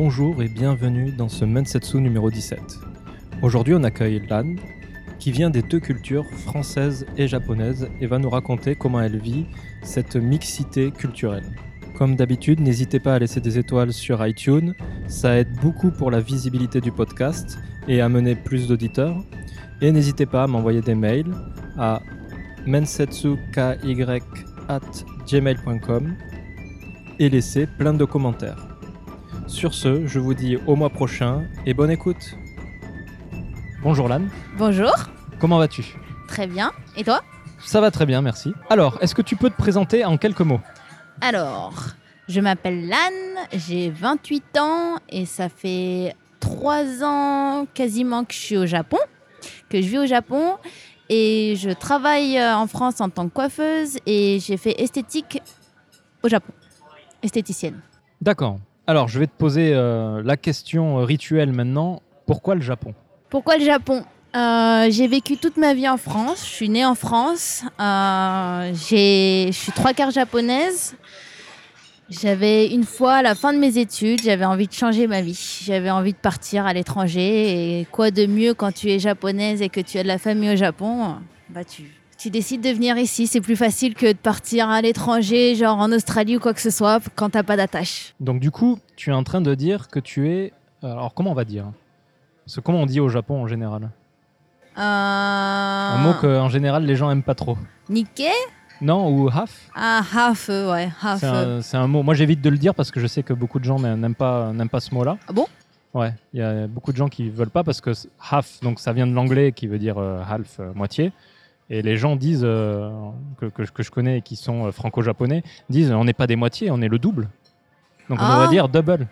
Bonjour et bienvenue dans ce Mensetsu numéro 17. Aujourd'hui, on accueille Lan, qui vient des deux cultures, française et japonaise, et va nous raconter comment elle vit cette mixité culturelle. Comme d'habitude, n'hésitez pas à laisser des étoiles sur iTunes, ça aide beaucoup pour la visibilité du podcast et à plus d'auditeurs. Et n'hésitez pas à m'envoyer des mails à mensetsukY@gmail.com et laisser plein de commentaires. Sur ce, je vous dis au mois prochain et bonne écoute. Bonjour Lan, Bonjour, comment vas-tu? Très bien. Et toi? Ça va très bien, merci. Alors, est-ce que tu peux te présenter en quelques mots? Alors, je m'appelle Lan, j'ai 28 ans et ça fait 3 ans quasiment que je suis au Japon, que je vis au Japon et je travaille euh, en France en tant que coiffeuse et j'ai fait esthétique au Japon, esthéticienne. D'accord. Alors, je vais te poser euh, la question rituelle maintenant. Pourquoi le Japon? Pourquoi le Japon? Euh, J'ai vécu toute ma vie en France. Je suis née en France. Euh, je suis trois quarts japonaise. J'avais une fois à la fin de mes études, j'avais envie de changer ma vie. J'avais envie de partir à l'étranger. Et quoi de mieux quand tu es japonaise et que tu as de la famille au Japon? Bah tu, tu décides de venir ici. C'est plus facile que de partir à l'étranger, genre en Australie ou quoi que ce soit, quand t'as pas d'attache. Donc, du coup, tu es en train de dire que tu es. Alors, comment on va dire? Que comment on dit au Japon en général? Euh... Un mot qu'en général les gens aiment pas trop. Nikkei Non Ou half? Ah, half, euh, ouais, half. C'est euh. un, c'est un mot. Moi, j'évite de le dire parce que je sais que beaucoup de gens n'aiment pas, n'aiment pas ce mot-là. Ah bon? Ouais, il y a beaucoup de gens qui veulent pas parce que half, donc ça vient de l'anglais qui veut dire euh, half, euh, moitié. Et les gens disent, euh, que, que je- que je connais et qui sont euh, franco-japonais, disent on n'est pas des moitiés, on est le double. Donc on Ah. devrait dire double.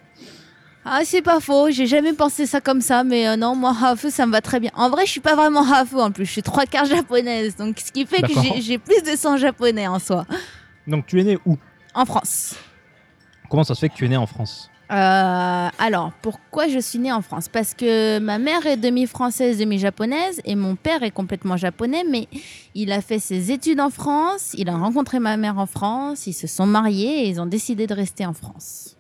Ah, c'est pas faux, j'ai jamais pensé ça comme ça, mais euh, non, moi, Hafu, ça me va très bien. En vrai, je suis pas vraiment Hafu en plus, je suis trois quarts japonaise, donc ce qui fait que j'ai plus de sang japonais en soi. Donc tu es né où? En France. Comment ça se fait que tu es né en France? Euh, alors, pourquoi je suis née en France? Parce que ma mère est demi-française, demi-japonaise, et mon père est complètement japonais, mais il a fait ses études en France, il a rencontré ma mère en France, ils se sont mariés et ils ont décidé de rester en France.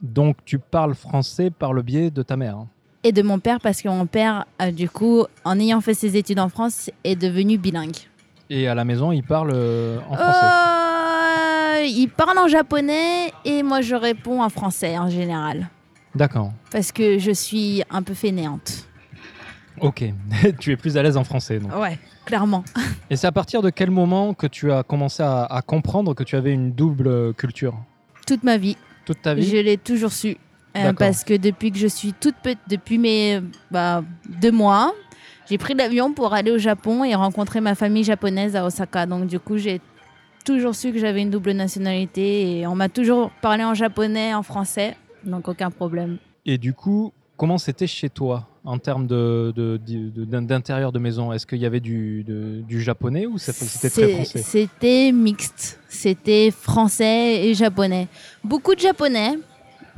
Donc tu parles français par le biais de ta mère. hein? Et de mon père, parce que mon père, euh, du coup, en ayant fait ses études en France, est devenu bilingue. Et à la maison, il parle euh, en français? Il parle en japonais et moi je réponds en français en général. D'accord. Parce que je suis un peu fainéante. Ok. tu es plus à l'aise en français. Donc. Ouais, clairement. Et c'est à partir de quel moment que tu as commencé à, à comprendre que tu avais une double culture? Toute ma vie, Toute ta vie? Je l'ai toujours su. Euh, parce que depuis que je suis toute petite, depuis mes bah, deux mois, j'ai pris l'avion pour aller au Japon et rencontrer ma famille japonaise à Osaka. Donc du coup, j'ai toujours su que j'avais une double nationalité et on m'a toujours parlé en japonais, en français. Donc aucun problème. Et du coup, comment c'était chez toi en termes de, de- de- de- d'intérieur de maison? Est-ce qu'il y avait du, du japonais ou c'était très français? C'était mixte. C'était français et japonais. Beaucoup de japonais.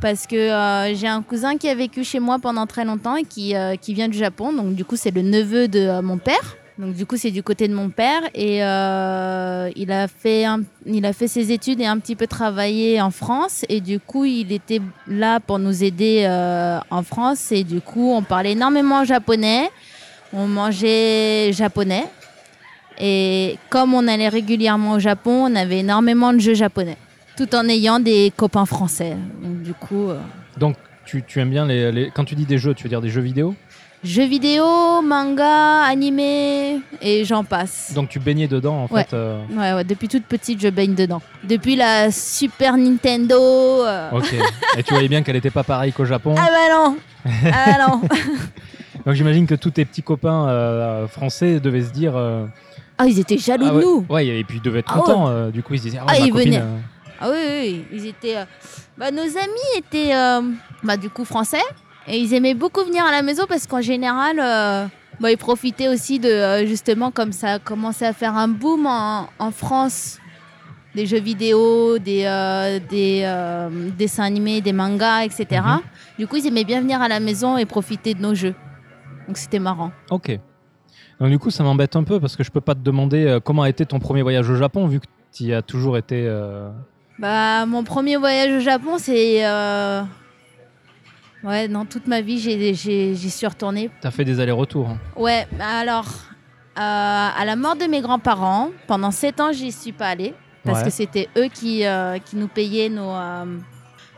Parce que euh, j'ai un cousin qui a vécu chez moi pendant très longtemps et qui, euh, qui vient du Japon. Donc, du coup, c'est le neveu de euh, mon père. Donc, du coup, c'est du côté de mon père. Et euh, il, a fait il a fait ses études et un petit peu travaillé en France. Et du coup, il était là pour nous aider euh, en France. Et du coup, on parlait énormément japonais. On mangeait japonais. Et comme on allait régulièrement au Japon, on avait énormément de jeux japonais, tout en ayant des copains français. Donc, du coup, euh, Donc, tu, tu aimes bien les, les- Quand tu dis des jeux, tu veux dire des jeux vidéo? Jeux vidéo, manga, animé, et j'en passe. Donc, tu baignais dedans, en Ouais. fait. euh, Ouais, ouais, depuis toute petite, je baigne dedans. Depuis la Super Nintendo. euh, Ok. Et tu voyais bien qu'elle n'était pas pareille qu'au Japon. Ah bah non Ah bah non Donc, j'imagine que tous tes petits copains euh, français devaient se dire. euh, Ah, ils étaient jaloux ah de nous ouais, et puis ils devaient être Ah contents. du coup, ils se disaient Ah, Ah, ma ils copine, venaient. Ah oui, oui, oui, ils étaient. Bah, nos amis étaient bah, du coup français et ils aimaient beaucoup venir à la maison parce qu'en général, euh, bah, ils profitaient aussi de euh, justement comme ça a commencé à faire un boom en, en France des jeux vidéo, des, euh, des dessins animés, des mangas, etc. Mhm. Du coup, ils aimaient bien venir à la maison et profiter de nos jeux. Donc c'était marrant. Ok. Donc du coup, ça m'embête un peu parce que je peux pas te demander comment a été ton premier voyage au Japon vu que tu y as toujours été. Bah, mon premier voyage au Japon, c'est. Ouais, non, toute ma vie, j'ai- j'ai- j'y suis retournée. Tu as fait des allers-retours. hein. Ouais, alors, euh, à la mort de mes grands-parents, pendant sept ans, j'y suis pas allée. Parce Ouais. que c'était eux qui, euh, qui nous payaient nos, euh,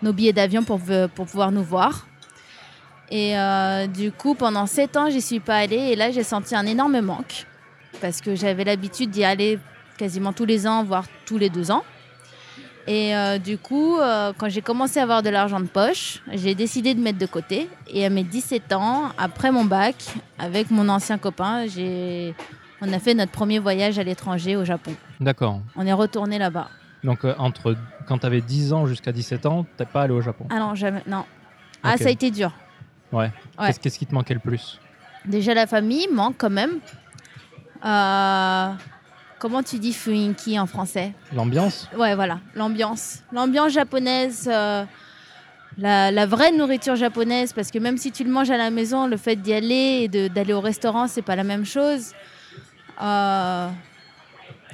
nos billets d'avion pour, pour pouvoir nous voir. Et du coup, pendant sept ans, j'y suis pas allée. Et là, j'ai senti un énorme manque. Parce que j'avais l'habitude d'y aller quasiment tous les ans, voire tous les deux ans. Et euh, du coup, euh, quand j'ai commencé à avoir de l'argent de poche, j'ai décidé de mettre de côté. Et à mes 17 ans, après mon bac, avec mon ancien copain, j'ai... on a fait notre premier voyage à l'étranger au Japon. D'accord. On est retourné là-bas. Donc, euh, entre quand tu avais 10 ans jusqu'à 17 ans, t'es pas allé au Japon? Ah non, jamais. Non. Ah, ça a été dur. Ouais. Ouais. Qu'est-ce, qu'est-ce qui te manquait le plus? Déjà, la famille manque quand même. Euh, Comment tu dis fuinki en français L'ambiance Ouais, voilà, l'ambiance. L'ambiance japonaise, euh, la, la vraie nourriture japonaise, parce que même si tu le manges à la maison, le fait d'y aller et d'aller au restaurant, c'est pas la même chose. Euh,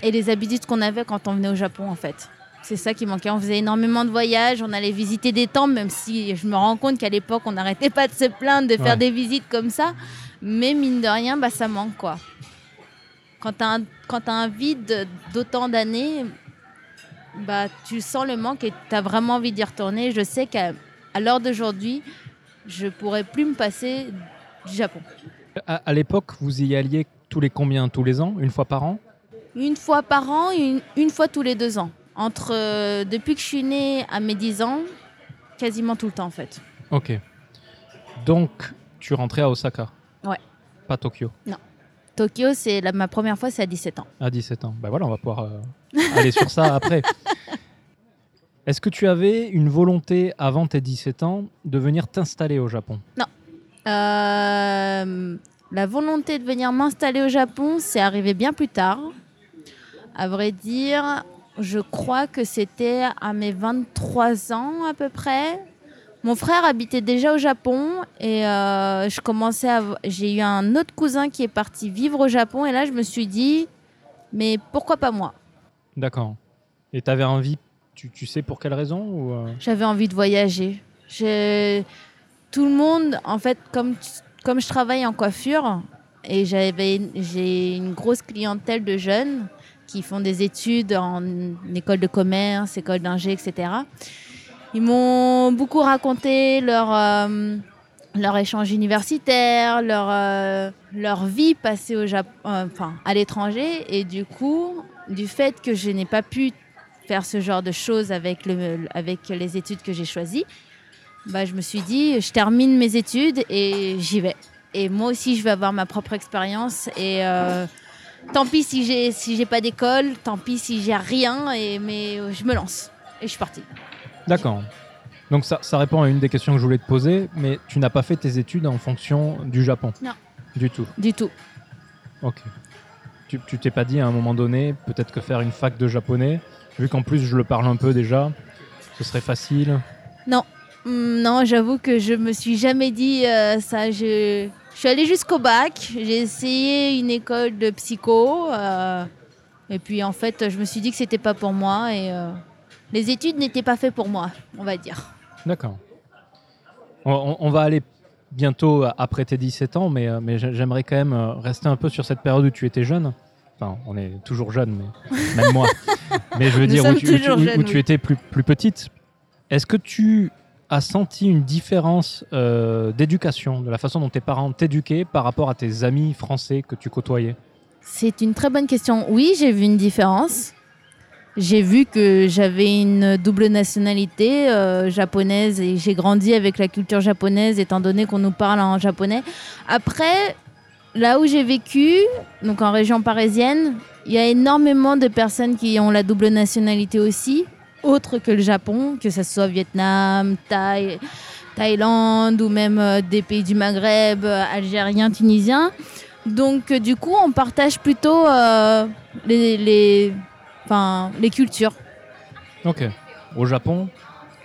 et les habitudes qu'on avait quand on venait au Japon, en fait. C'est ça qui manquait. On faisait énormément de voyages, on allait visiter des temples, même si je me rends compte qu'à l'époque, on n'arrêtait pas de se plaindre de faire Ouais. des visites comme ça. Mais mine de rien, bah, ça manque, quoi. Quand tu as, un vide d'autant d'années, bah, tu sens le manque et tu as vraiment envie d'y retourner. Je sais qu'à à l'heure d'aujourd'hui, je pourrais plus me passer du Japon. À, à l'époque, vous y alliez tous les combien? Tous les ans? Une fois par an? Une fois par an, une, une fois tous les deux ans. Entre, euh, depuis que je suis née à mes 10 ans, quasiment tout le temps en fait. Ok. Donc, tu rentrais à Osaka? Ouais. Pas Tokyo? Tokyo, c'est ma première fois, c'est à 17 ans. À 17 ans. Ben voilà, on va pouvoir euh, aller sur ça après. Est-ce que tu avais une volonté avant tes 17 ans de venir t'installer au Japon? Euh, la volonté de venir m'installer au Japon, c'est arrivé bien plus tard. À vrai dire, je crois que c'était à mes 23 ans à peu près. Mon frère habitait déjà au Japon et euh, je commençais à... j'ai eu un autre cousin qui est parti vivre au Japon et là je me suis dit, mais pourquoi pas moi? D'accord. Et tu avais envie, tu, tu sais pour quelle raison ou euh, J'avais envie de voyager. Tout le monde, en fait, comme, comme je travaille en coiffure, et j'avais, j'ai une grosse clientèle de jeunes qui font des études en école de commerce, école d'ingé, etc. Ils m'ont beaucoup raconté leur, euh, leur échange universitaire, leur, euh, leur vie passée au Japon, enfin, à l'étranger. Et du coup, du fait que je n'ai pas pu faire ce genre de choses avec, le, avec les études que j'ai choisies, bah, je me suis dit, je termine mes études et j'y vais. Et moi aussi, je vais avoir ma propre expérience. Et euh, tant pis si j'ai si j'ai pas d'école, tant pis si j'ai rien, et, mais euh, je me lance. Et je suis partie. D'accord. Donc ça, ça répond à une des questions que je voulais te poser, mais tu n'as pas fait tes études en fonction du Japon Non. Du tout. Du tout. Ok. Tu tu t'es pas dit à un moment donné, peut-être que faire une fac de japonais, vu qu'en plus je le parle un peu déjà, ce serait facile. Hum, Non, j'avoue que je me suis jamais dit euh, ça. Je, je suis allée jusqu'au bac. J'ai essayé une école de psycho. euh, et puis en fait, je me suis dit que c'était pas pour moi. Et euh, les études n'étaient pas faites pour moi, on va dire. D'accord. On, va aller bientôt après tes 17 ans, mais, euh, mais j'aimerais quand même euh, rester un peu sur cette période où tu étais jeune. Enfin, on est toujours jeune, mais même moi. Mais je veux Nous dire, où tu, où tu- où étais plus, plus petite. Est-ce que tu as senti une différence euh, d'éducation, de la façon dont tes parents t'éduquaient par rapport à tes amis français que tu côtoyais? C'est une très bonne question. Oui, j'ai vu une différence. J'ai vu que j'avais une double nationalité euh, japonaise et j'ai grandi avec la culture japonaise étant donné qu'on nous parle en japonais. Après, là où j'ai vécu, donc en région parisienne, il y a énormément de personnes qui ont la double nationalité aussi, autre que le Japon, que ce soit Vietnam, Thaï, Thaïlande ou même euh, des pays du Maghreb, euh, algériens, tunisiens. Donc, du coup, on partage plutôt les, enfin, les cultures. Ok. Au Japon,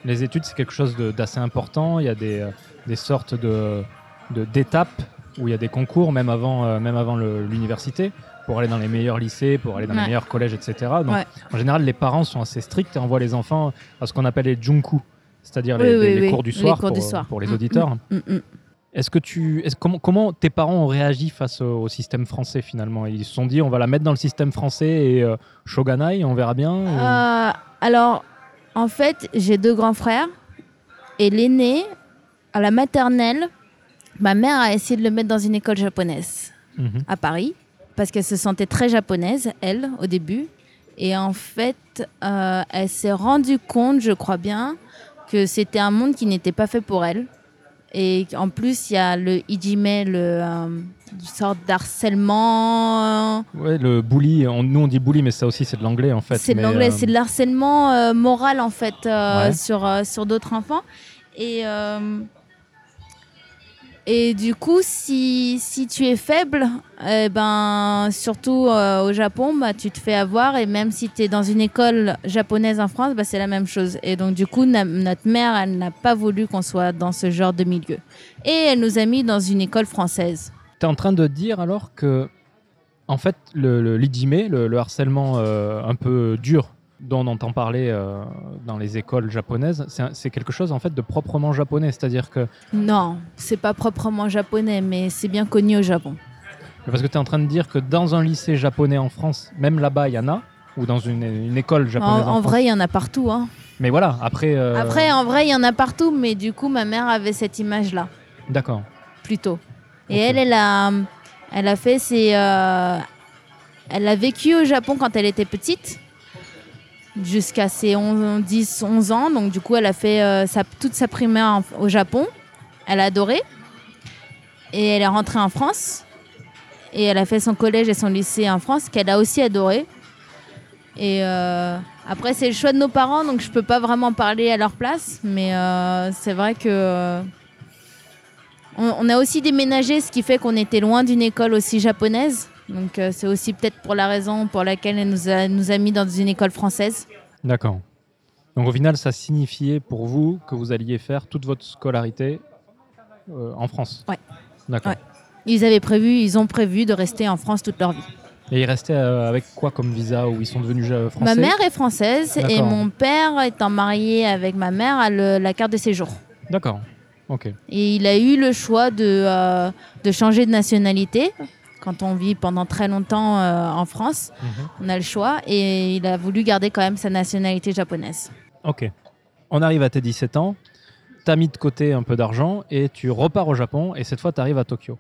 les études, c'est quelque chose d'assez important. Il y a des, euh, des sortes de d'étapes où il y a des concours, même avant, euh, même avant l'université, pour aller dans les meilleurs lycées, pour aller dans les meilleurs collèges, etc. Donc, Ouais. en général, les parents sont assez stricts et envoient les enfants à ce qu'on appelle les junku, c'est-à-dire Oui, les, oui, les- les oui, cours du les soir, cours pour, du soir. pour les Mm, auditeurs. Mm, mm. Est-ce que tu, comment, comment tes parents ont réagi face au, au système français finalement? Ils se sont dit on va la mettre dans le système français et euh, Shogunai, on verra bien. ou- Euh, alors, en fait, j'ai deux grands frères. Et l'aîné, à la maternelle, ma mère a essayé de le mettre dans une école japonaise Mhm. à Paris. Parce qu'elle se sentait très japonaise, elle, au début. Et en fait, euh, elle s'est rendue compte, je crois bien, que c'était un monde qui n'était pas fait pour elle. Et en plus, il y a le ijime, le, euh, une sorte d'harcèlement. Ouais, le bully, on- nous on dit bully, mais ça aussi c'est de l'anglais en fait. C'est de l'anglais, euh, c'est de l'harcèlement euh, moral en fait euh, Ouais. sur, euh, sur d'autres enfants. Et, euh, et du coup, si, si tu es faible, eh ben, surtout euh, au Japon, bah, tu te fais avoir. Et même si tu es dans une école japonaise en France, bah, c'est la même chose. Et donc, du coup, notre mère, elle n'a pas voulu qu'on soit dans ce genre de milieu. Et elle nous a mis dans une école française. T'es en train de dire alors que, en fait, le, le le, le harcèlement euh, un peu dur dont on entend parler euh, dans les écoles japonaises, c'est quelque chose en fait de proprement japonais, c'est-à-dire que Non, c'est pas proprement japonais, mais c'est bien connu au Japon. parce que tu es en train de dire que dans un lycée japonais en France, même là-bas il y en a, ou dans une, une école japonaise en, vrai, il y en a partout. Hein. Mais voilà, après. euh, Après, en vrai, il y en a partout, mais du coup, ma mère avait cette image-là, D'accord. plutôt. Et elle, elle a, elle a fait ses. euh, elle a vécu au Japon quand elle était petite, jusqu'à ses 11, 10, 11 ans. Donc, du coup, elle a fait euh, sa, toute sa primaire au Japon. Elle a adoré. Et elle est rentrée en France. Et elle a fait son collège et son lycée en France, qu'elle a aussi adoré. Et euh, après, c'est le choix de nos parents, donc je peux pas vraiment parler à leur place. Mais euh, c'est vrai que on a aussi déménagé, ce qui fait qu'on était loin d'une école aussi japonaise. Donc euh, c'est aussi peut-être pour la raison pour laquelle elle nous a, nous a mis dans une école française. D'accord. Donc au final, ça signifiait pour vous que vous alliez faire toute votre scolarité euh, en France. Ouais. D'accord. Ouais. Ils avaient prévu, ils ont prévu de rester en France toute leur vie. Et ils restaient euh, avec quoi comme visa ou ils sont devenus français Ma mère est française et mon père étant marié avec ma mère a le- la carte de séjour. D'accord. Ok. Et il a eu le choix de, euh, de changer de nationalité. Quand on vit pendant très longtemps euh, en France, Mhm. on a le choix. Et il a voulu garder quand même sa nationalité japonaise. Ok. On arrive à tes 17 ans, tu as mis de côté un peu d'argent et tu repars au Japon et cette fois tu arrives à Tokyo.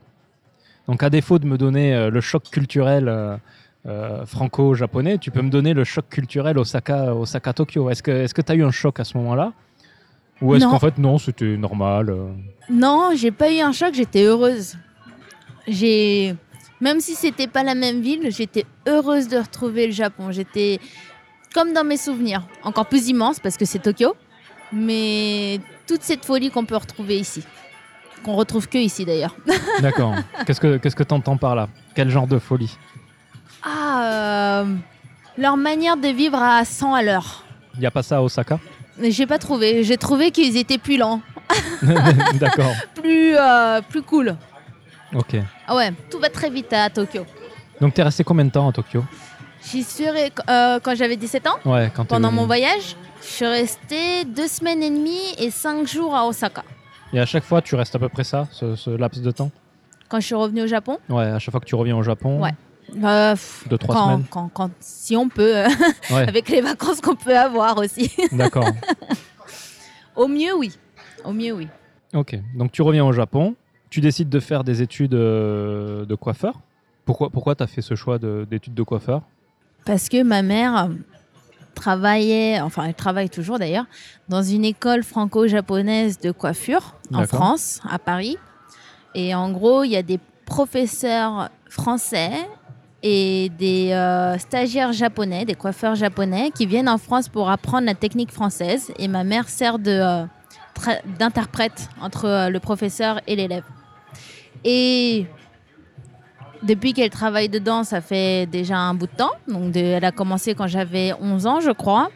Donc à défaut de me donner euh, le choc culturel euh, franco-japonais, tu peux me donner le choc culturel Osaka, Osaka Tokyo. Est-ce que tu as eu un choc à ce moment-là? Ou est-ce qu'en fait non, c'était normal Non, j'ai pas eu un choc, j'étais heureuse. J'ai. Même si c'était pas la même ville, j'étais heureuse de retrouver le Japon. J'étais comme dans mes souvenirs, encore plus immense parce que c'est Tokyo, mais toute cette folie qu'on peut retrouver ici, qu'on retrouve que ici d'ailleurs. D'accord. qu'est-ce que qu'est-ce que t'entends par là? Quel genre de folie? Ah, euh, leur manière de vivre à 100 à l'heure. Il n'y a pas ça à Osaka? J'ai pas trouvé. J'ai trouvé qu'ils étaient plus lents, D'accord. plus, euh, plus cool. Ok. Ah ouais, tout va très vite à Tokyo. Donc t'es resté combien de temps à Tokyo? J'y suis re- euh, quand j'avais 17 ans, Ouais, quand pendant mon voyage. Je suis restée deux semaines et demie et cinq jours à Osaka. Et à chaque fois, tu restes à peu près ça, ce, ce laps de temps? Quand je suis revenue au Japon, Ouais, à chaque fois que tu reviens au Japon. Ouais. euh, pff, Deux, trois quand, semaines. quand- quand- si on peut, euh, Ouais, avec les vacances qu'on peut avoir aussi. d'accord. Au mieux, oui. Au mieux, oui. Ok, donc tu reviens au Japon, tu décides de faire des études euh, de coiffeur? Pourquoi, pourquoi tu as fait ce choix de- d'études de, coiffeur? Parce que ma mère travaillait, enfin elle travaille toujours d'ailleurs, dans une école franco-japonaise de coiffure en. France, à Paris. Et en gros, il y a des professeurs français et des euh, stagiaires japonais, des coiffeurs japonais qui viennent en France pour apprendre la technique française. Et ma mère sert de, euh, d'interprète entre euh, le professeur et l'élève. Et depuis qu'elle travaille dedans, ça fait déjà un bout de temps. Donc, de- elle a commencé quand j'avais 11 ans, je crois.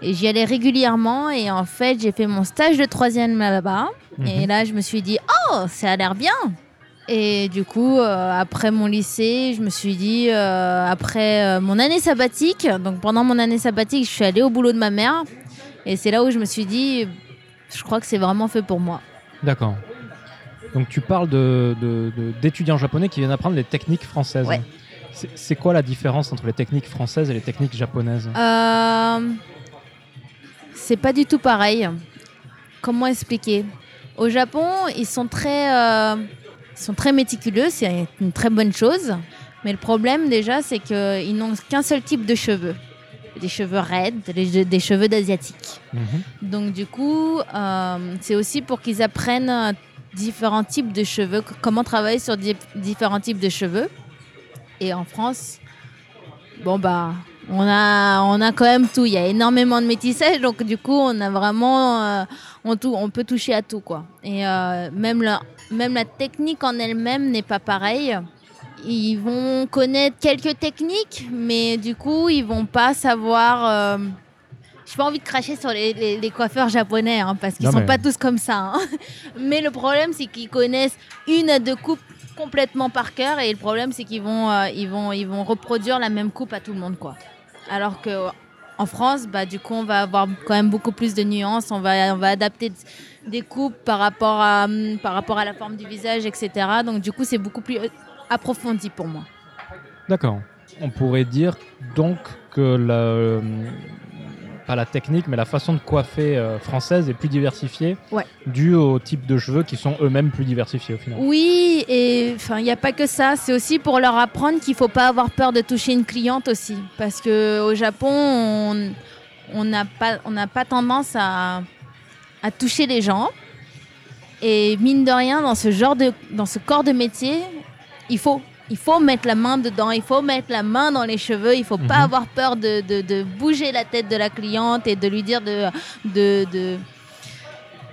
Et j'y allais régulièrement. Et en fait, j'ai fait mon stage de troisième là-bas. Et Mhm. là, je me suis dit, oh, ça a l'air bien. Et du coup, euh, après mon lycée, je me suis dit, euh, après euh, mon année sabbatique, donc pendant mon année sabbatique, je suis allée au boulot de ma mère. Et c'est là où je me suis dit, je crois que c'est vraiment fait pour moi. D'accord. Donc tu parles de, de- de- d'étudiants japonais qui viennent apprendre les techniques françaises. Ouais. C'est, c'est quoi la différence entre les techniques françaises et les techniques japonaises? Euh, c'est pas du tout pareil. Comment expliquer? Au Japon, ils sont très, euh, ils sont très méticuleux, c'est une très bonne chose. Mais le problème déjà, c'est qu'ils n'ont qu'un seul type de cheveux. Des cheveux raides, des, des cheveux d'asiatiques. Mhm. Donc du coup, euh, c'est aussi pour qu'ils apprennent euh, différents types de cheveux, comment travailler sur di- différents types de cheveux. Et en France, bon bah, on a, on a quand même tout. Il y a énormément de métissage, donc du coup, on a vraiment, euh, on, tou- on peut toucher à tout quoi. Et euh, même la, même la technique en elle-même n'est pas pareille. Ils vont connaître quelques techniques, mais du coup, ils vont pas savoir. euh, j'ai pas envie de cracher sur les, les- les coiffeurs japonais, hein, parce qu'ils sont mais- pas tous comme ça. hein. Mais le problème, c'est qu'ils connaissent une à deux coupes complètement par cœur, et le problème, c'est qu'ils vont, euh, ils vont, ils vont reproduire la même coupe à tout le monde, quoi. Alors que en France, bah, du coup, on va avoir quand même beaucoup plus de nuances. On va, on va adapter des coupes par rapport à, hum, par rapport à la forme du visage, etc. Donc, du coup, c'est beaucoup plus euh, approfondi pour moi. D'accord. On pourrait dire donc que la, euh, pas la technique, mais la façon de coiffer euh, française est plus diversifiée, Ouais. due au type de cheveux qui sont eux-mêmes plus diversifiés au final. Oui, et enfin, il n'y a pas que ça. C'est aussi pour leur apprendre qu'il faut pas avoir peur de toucher une cliente aussi, parce que au Japon, on on n'a pas on n'a pas tendance à à toucher les gens. Et mine de rien, dans ce genre de dans ce corps de métier, il faut il faut mettre la main dedans, il faut mettre la main dans les cheveux, il faut pas Mhm. avoir peur de, de, de bouger la tête de la cliente et de lui dire de, de, de,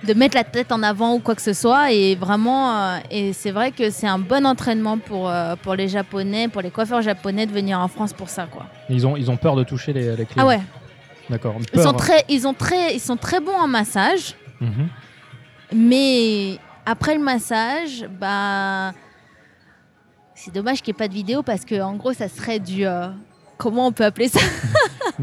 de mettre la tête en avant ou quoi que ce soit. Et vraiment, euh, et c'est vrai que c'est un bon entraînement pour, euh, pour les Japonais, pour les coiffeurs japonais de venir en France pour ça. Quoi. Ils, ont, ils ont peur de toucher les, les clients. Ah ouais, D'accord. ils sont, très, ils, ont très, ils sont très bons en massage, Mhm. mais après le massage, bah, c'est dommage qu'il n'y ait pas de vidéo parce que en gros, ça serait du. euh, comment on peut appeler ça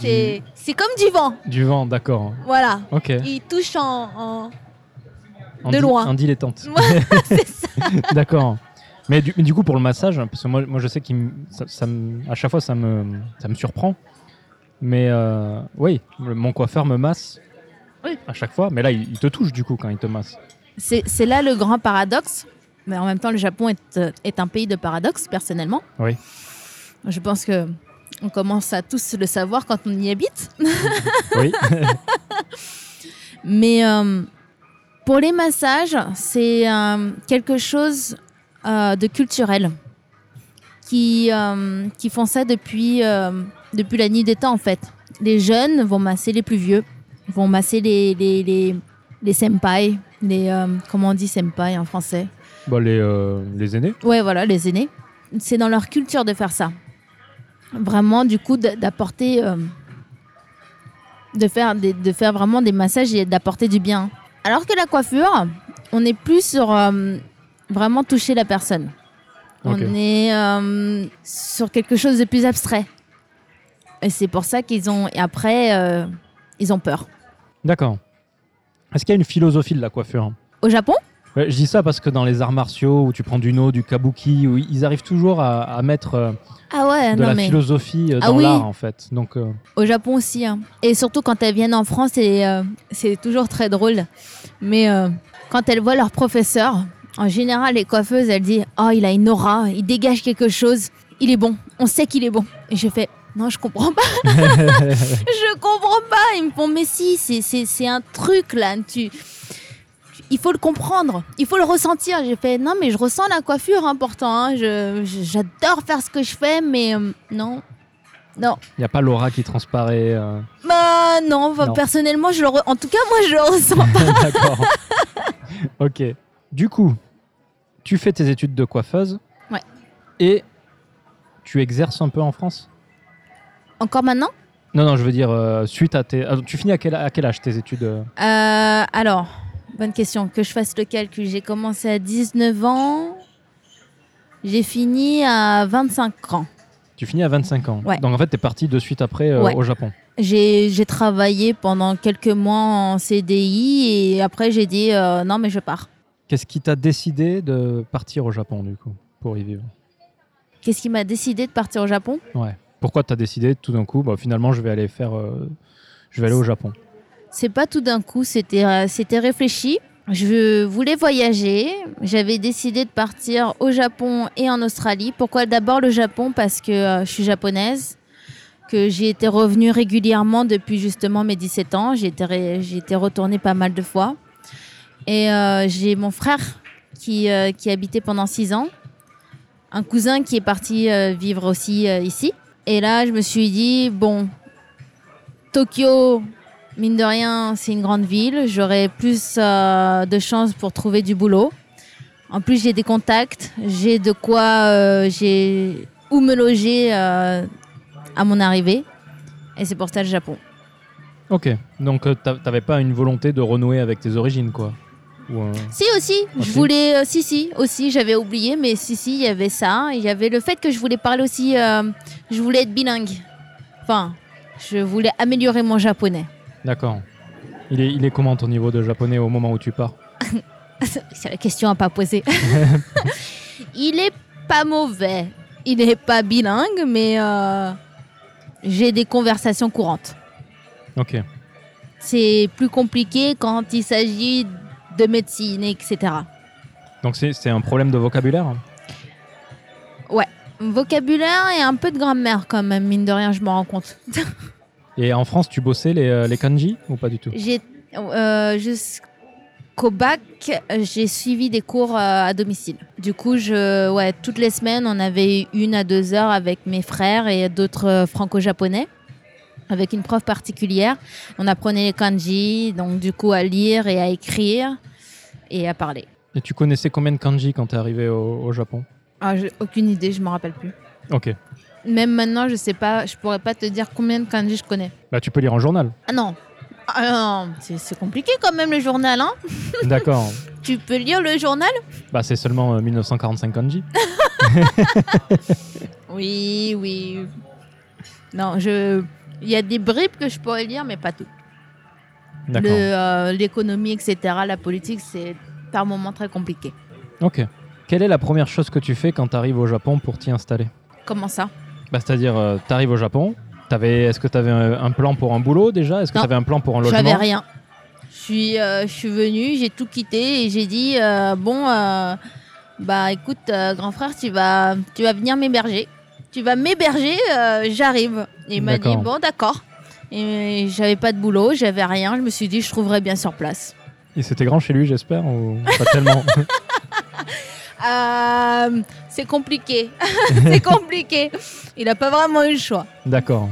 C'est comme du vent. Du vent, d'accord. Voilà. Ok. Il touche en. en- En de loin. En dilettante. c'est ça. D'accord. Mais du, mais du coup, pour le massage, parce que moi, moi je sais qu'à chaque fois, ça me, ça me surprend. Mais euh, oui, le- mon coiffeur me masse Oui. à chaque fois. Mais là, il, il te touche du coup quand il te masse. C'est là le grand paradoxe. Mais en même temps, le Japon est, euh, est un pays de paradoxes, personnellement. Oui. Je pense que on commence à tous le savoir quand on y habite. Oui. Mais euh, pour les massages, c'est euh, quelque chose euh, de culturel qui, qui font ça depuis, depuis la nuit des temps, en fait. Les jeunes vont masser les plus vieux, vont masser les, les, les, les senpai, les, comment on dit senpai en français? Bon, les, euh, les aînés. Ouais, voilà, les aînés. C'est dans leur culture de faire ça. Vraiment, du coup, d'apporter. euh, de, faire des- de faire vraiment des massages et d'apporter du bien. Alors que la coiffure, on est plus sur euh, vraiment toucher la personne. On est euh, sur quelque chose de plus abstrait. Et c'est pour ça qu'ils ont. Et après, euh, ils ont peur. D'accord. Est-ce qu'il y a une philosophie de la coiffure? Au Japon? Ouais, Je dis ça parce que dans les arts martiaux, où tu prends du no, du kabuki, où ils arrivent toujours à, à mettre euh, Ah ouais, de non la mais. philosophie euh, Ah dans oui. l'art en fait. Donc, euh, Au Japon aussi. hein. Et surtout quand elles viennent en France, et, euh, c'est toujours très drôle. Mais quand elles voient leur professeur, en général, les coiffeuses, elles disent Oh, il a une aura, il dégage quelque chose, il est bon, on sait qu'il est bon. Et je fais Non, je comprends pas. je comprends pas. Ils me font Mais si, c'est- c'est c'est un truc là. Tu- il faut le comprendre, il faut le ressentir. J'ai fait Non, mais je ressens la coiffure, hein, pourtant. hein. Je- je- J'adore faire ce que je fais, mais euh, non. Non, il n'y a pas l'aura qui transparaît. euh. bah non, personnellement, je le re- en tout cas, moi, je le ressens pas. D'accord. ok. Du coup, tu fais tes études de coiffeuse. Ouais. Et tu exerces un peu en France? Encore maintenant? Non, non, je veux dire, euh, suite à tes. ah, tu finis à quel, à quel âge tes études Alors, bonne question. Que je fasse le calcul. J'ai commencé à 19 ans. J'ai fini à 25 ans. Tu finis à 25 ans. Ouais. Donc en fait, tu es parti de suite après euh, Ouais. au Japon. J'ai travaillé pendant quelques mois en CDI et après j'ai dit euh, non mais je pars. Qu'est-ce qui t'a décidé de partir au Japon du coup pour y vivre? Qu'est-ce qui m'a décidé de partir au Japon? Ouais. Pourquoi tu as décidé tout d'un coup, bah, finalement, je vais aller faire, euh, je vais aller au Japon? C'est pas tout d'un coup, c'était euh, c'était réfléchi. Je voulais voyager. J'avais décidé de partir au Japon et en Australie. Pourquoi d'abord le Japon? Parce que euh, je suis japonaise, que j'y étais revenue régulièrement depuis justement mes 17 ans. J'y étais, étais retournée pas mal de fois. Et euh, j'ai mon frère qui, euh, qui habitait pendant 6 ans. Un cousin qui est parti vivre aussi ici. Et là, je me suis dit, bon, Tokyo, mine de rien, c'est une grande ville. J'aurai plus euh, de chances pour trouver du boulot. En plus, j'ai des contacts. J'ai de quoi, euh, j'ai où me loger euh, à mon arrivée. Et c'est pour ça le Japon. Ok. Donc, t'a- t'avais pas une volonté de renouer avec tes origines, quoi? Ou, Si aussi, je Aussi voulais, si si, aussi, j'avais oublié, mais si si, il y avait ça. Il y avait le fait que je voulais parler aussi, je voulais être bilingue. Enfin, je voulais améliorer mon japonais. D'accord. Il est, il est comment ton niveau de japonais au moment où tu pars? C'est la question à pas poser. il est pas mauvais. Il est pas bilingue, mais euh, j'ai des conversations courantes. Ok. C'est plus compliqué quand il s'agit de médecine, etc. Donc, c'est un problème de vocabulaire Vocabulaire et un peu de grammaire quand même, mine de rien, je me rends compte. Et en France, tu bossais les, euh, les kanji ou pas du tout? J'ai euh, jusqu'au bac, j'ai suivi des cours euh, à domicile. Du coup, je, ouais, toutes les semaines, on avait une à deux heures avec mes frères et d'autres euh, franco-japonais, avec une prof particulière. On apprenait les kanji, donc du coup à lire et à écrire et à parler. Et tu connaissais combien de kanji quand t'es arrivé au, au Japon? Ah, j'ai aucune idée, je me rappelle plus. Ok. Même maintenant, je sais pas, je pourrais pas te dire combien de kanji je connais. Bah, tu peux lire en journal. Ah non, ah non, c'est compliqué quand même le journal, hein D'accord. Tu peux lire le journal? Bah, c'est seulement euh, 1945 kanji. Oui, oui. Non, je. Il y a des bribes que je pourrais lire, mais pas tout. Euh, L'économie, etc., la politique, c'est par moments très compliqué. Ok. Quelle est la première chose que tu fais quand tu arrives au Japon pour t'y installer? Comment ça? Bah, C'est-à-dire, tu arrives au Japon, t'avais- est-ce que tu avais un, un plan pour un boulot déjà? Est-ce que Non. tu avais un plan pour un logement? J'avais rien. Je suis, euh, je suis venue, j'ai tout quitté et j'ai dit euh, bon, euh, bah écoute, euh, grand frère, tu vas, tu vas venir m'héberger. Tu vas m'héberger, euh, j'arrive. Et il m'a dit D'accord. bon, d'accord. Et j'avais pas de boulot, j'avais rien. Je me suis dit je trouverais bien sur place. Et c'était grand chez lui, j'espère Ou pas tellement? Euh, c'est compliqué. c'est compliqué. Il a pas vraiment eu le choix. D'accord.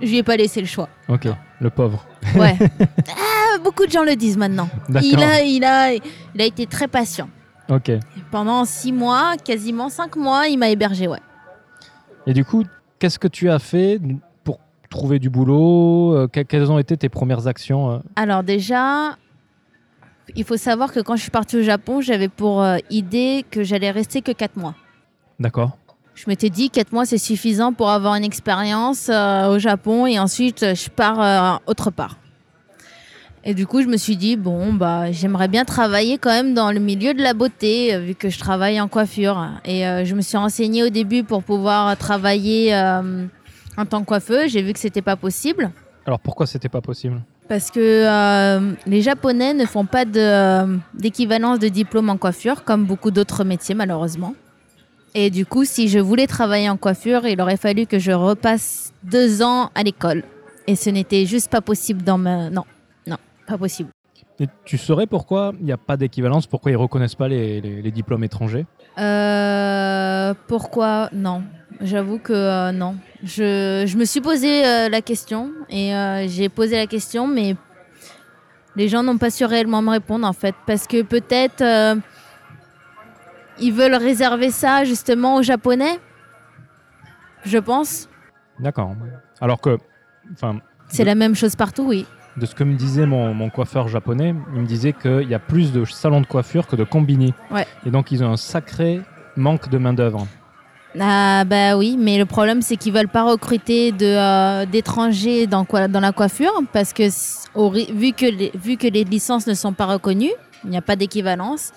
Je lui ai pas laissé le choix. Ok. Le pauvre. Ouais. Ah, beaucoup de gens le disent maintenant. D'accord. Il a, il, a, il a été très patient. Ok. Pendant six mois, quasiment cinq mois, il m'a hébergé, ouais. Et du coup, qu'est-ce que tu as fait pour trouver du boulot? Euh, que- Quelles ont été tes premières actions euh? Alors déjà, il faut savoir que quand je suis partie au Japon, j'avais pour euh, idée que j'allais rester que quatre mois. D'accord. Je m'étais dit quatre mois c'est suffisant pour avoir une expérience euh, au Japon et ensuite euh, je pars autre part. Et du coup je me suis dit bon bah j'aimerais bien travailler quand même dans le milieu de la beauté vu que je travaille en coiffure et je me suis renseignée au début pour pouvoir travailler en tant que coiffeuse. J'ai vu que c'était pas possible Alors pourquoi c'était pas possible? Parce que euh, les Japonais ne font pas de, euh, d'équivalence de diplôme en coiffure, comme beaucoup d'autres métiers, malheureusement. Et du coup, si je voulais travailler en coiffure, il aurait fallu que je repasse deux ans à l'école. Et ce n'était juste pas possible dans ma... Non, non, pas possible. Et tu saurais pourquoi il n'y a pas d'équivalence Pourquoi ils reconnaissent pas les, les- les diplômes étrangers? Euh, pourquoi? Non, j'avoue que euh, non. Je, je me suis posé euh, la question et euh, j'ai posé la question, mais les gens n'ont pas su réellement me répondre en fait, parce que peut-être ils veulent réserver ça justement aux Japonais. Je pense. D'accord. Alors que, C'est la même chose partout, oui. de ce que me disait mon, mon coiffeur japonais, il me disait qu'il y a plus de salons de coiffure que de combini. Ouais. Et donc ils ont un sacré manque de main d'œuvre. Ah bah oui, mais le problème c'est qu'ils veulent pas recruter de, euh, d'étrangers dans, quoi, dans la coiffure parce que au vu, que les, vu que les licences ne sont pas reconnues, il n'y a pas d'équivalence,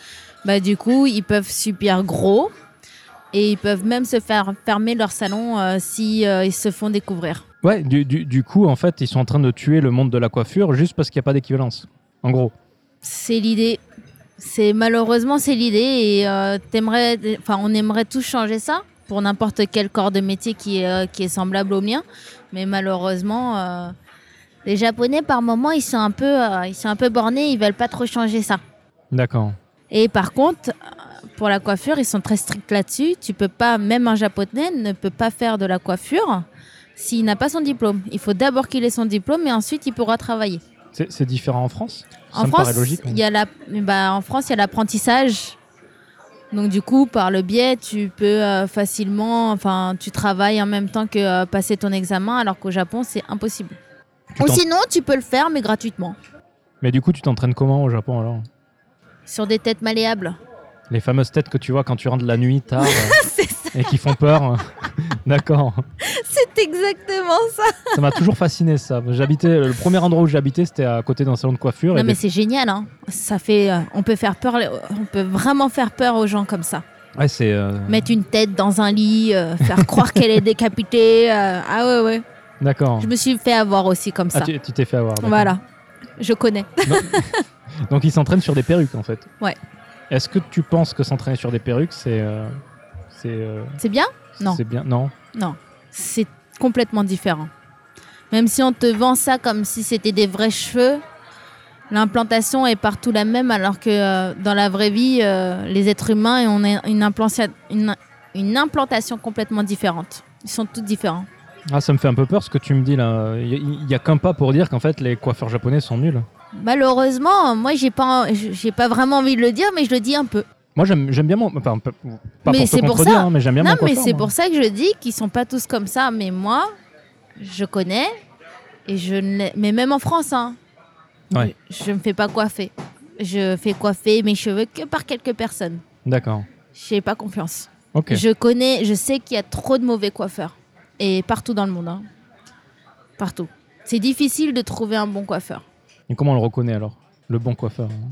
bah du coup ils peuvent super gros et ils peuvent même se faire fermer leur salon euh, si euh, ils se font découvrir. Ouais, du, du- du coup, en fait, ils sont en train de tuer le monde de la coiffure juste parce qu'il n'y a pas d'équivalence. En gros. C'est l'idée. C'est malheureusement c'est l'idée et euh, t'aimerais, enfin on aimerait tous changer ça pour n'importe quel corps de métier qui est, euh, qui est semblable au mien, mais malheureusement euh, les Japonais par moment ils sont un peu, euh, ils sont un peu bornés, ils veulent pas trop changer ça. D'accord. Et par contre pour la coiffure ils sont très stricts là-dessus. Tu peux pas, même un Japonais ne peut pas faire de la coiffure s'il n'a pas son diplôme. Il faut d'abord qu'il ait son diplôme et ensuite il pourra travailler. C'est différent en France? Ça En me France, logique. il y a la, bah, en France, il y a l'apprentissage. Donc du coup, par le biais, tu peux euh, facilement, enfin, tu travailles en même temps que euh, passer ton examen, alors qu'au Japon, c'est impossible. Tu Ou t'en- sinon, tu peux le faire, mais gratuitement, Mais du coup, tu t'entraînes comment au Japon alors? Sur des têtes malléables. Les fameuses têtes que tu vois quand tu rentres la nuit tard euh, c'est ça, et qui font peur. D'accord. c'est exactement ça. Ça m'a toujours fasciné ça. J'habitais le premier endroit où j'habitais, c'était à côté d'un salon de coiffure. Non et mais des- c'est génial, hein. Ça fait, euh, on peut faire peur, on peut vraiment faire peur aux gens comme ça. Ouais, c'est. euh, Mettre une tête dans un lit, euh, faire croire qu'elle est décapitée. ah ouais ouais. D'accord. Je me suis fait avoir aussi comme Ah, ça. tu tu t'es fait avoir. Voilà, je connais. Donc ils s'entraînent sur des perruques en fait. Ouais. Est-ce que tu penses que s'entraîner sur des perruques, c'est. C'est. C'est bien? Non. C'est bien? Non. Non, c'est complètement différent. Même si on te vend ça comme si c'était des vrais cheveux, l'implantation est partout la même, alors que euh, dans la vraie vie, euh, les êtres humains ont une, une, implantia- une- une implantation complètement différente. Ils sont tous différents. Ah, ça me fait un peu peur ce que tu me dis là. Il n'y a, qu'un pas pour dire qu'en fait les coiffeurs japonais sont nuls. Malheureusement, moi, j'ai pas, j'ai pas vraiment envie de le dire, mais je le dis un peu. Moi j'aime bien mon. Enfin, pas Mais c'est pour ça. hein, mais j'aime bien non, mon mais c'est pour ça que je dis qu'ils sont pas tous comme ça. Mais moi, je connais et je ne mais même en France, hein, Ouais. je me fais pas coiffer. Je fais coiffer mes cheveux que par quelques personnes. D'accord. J'ai pas confiance. Ok. Je connais, je sais qu'il y a trop de mauvais coiffeurs et partout dans le monde, hein. partout. C'est difficile de trouver un bon coiffeur. Et comment on le reconnaît alors? Le bon coiffeur. hein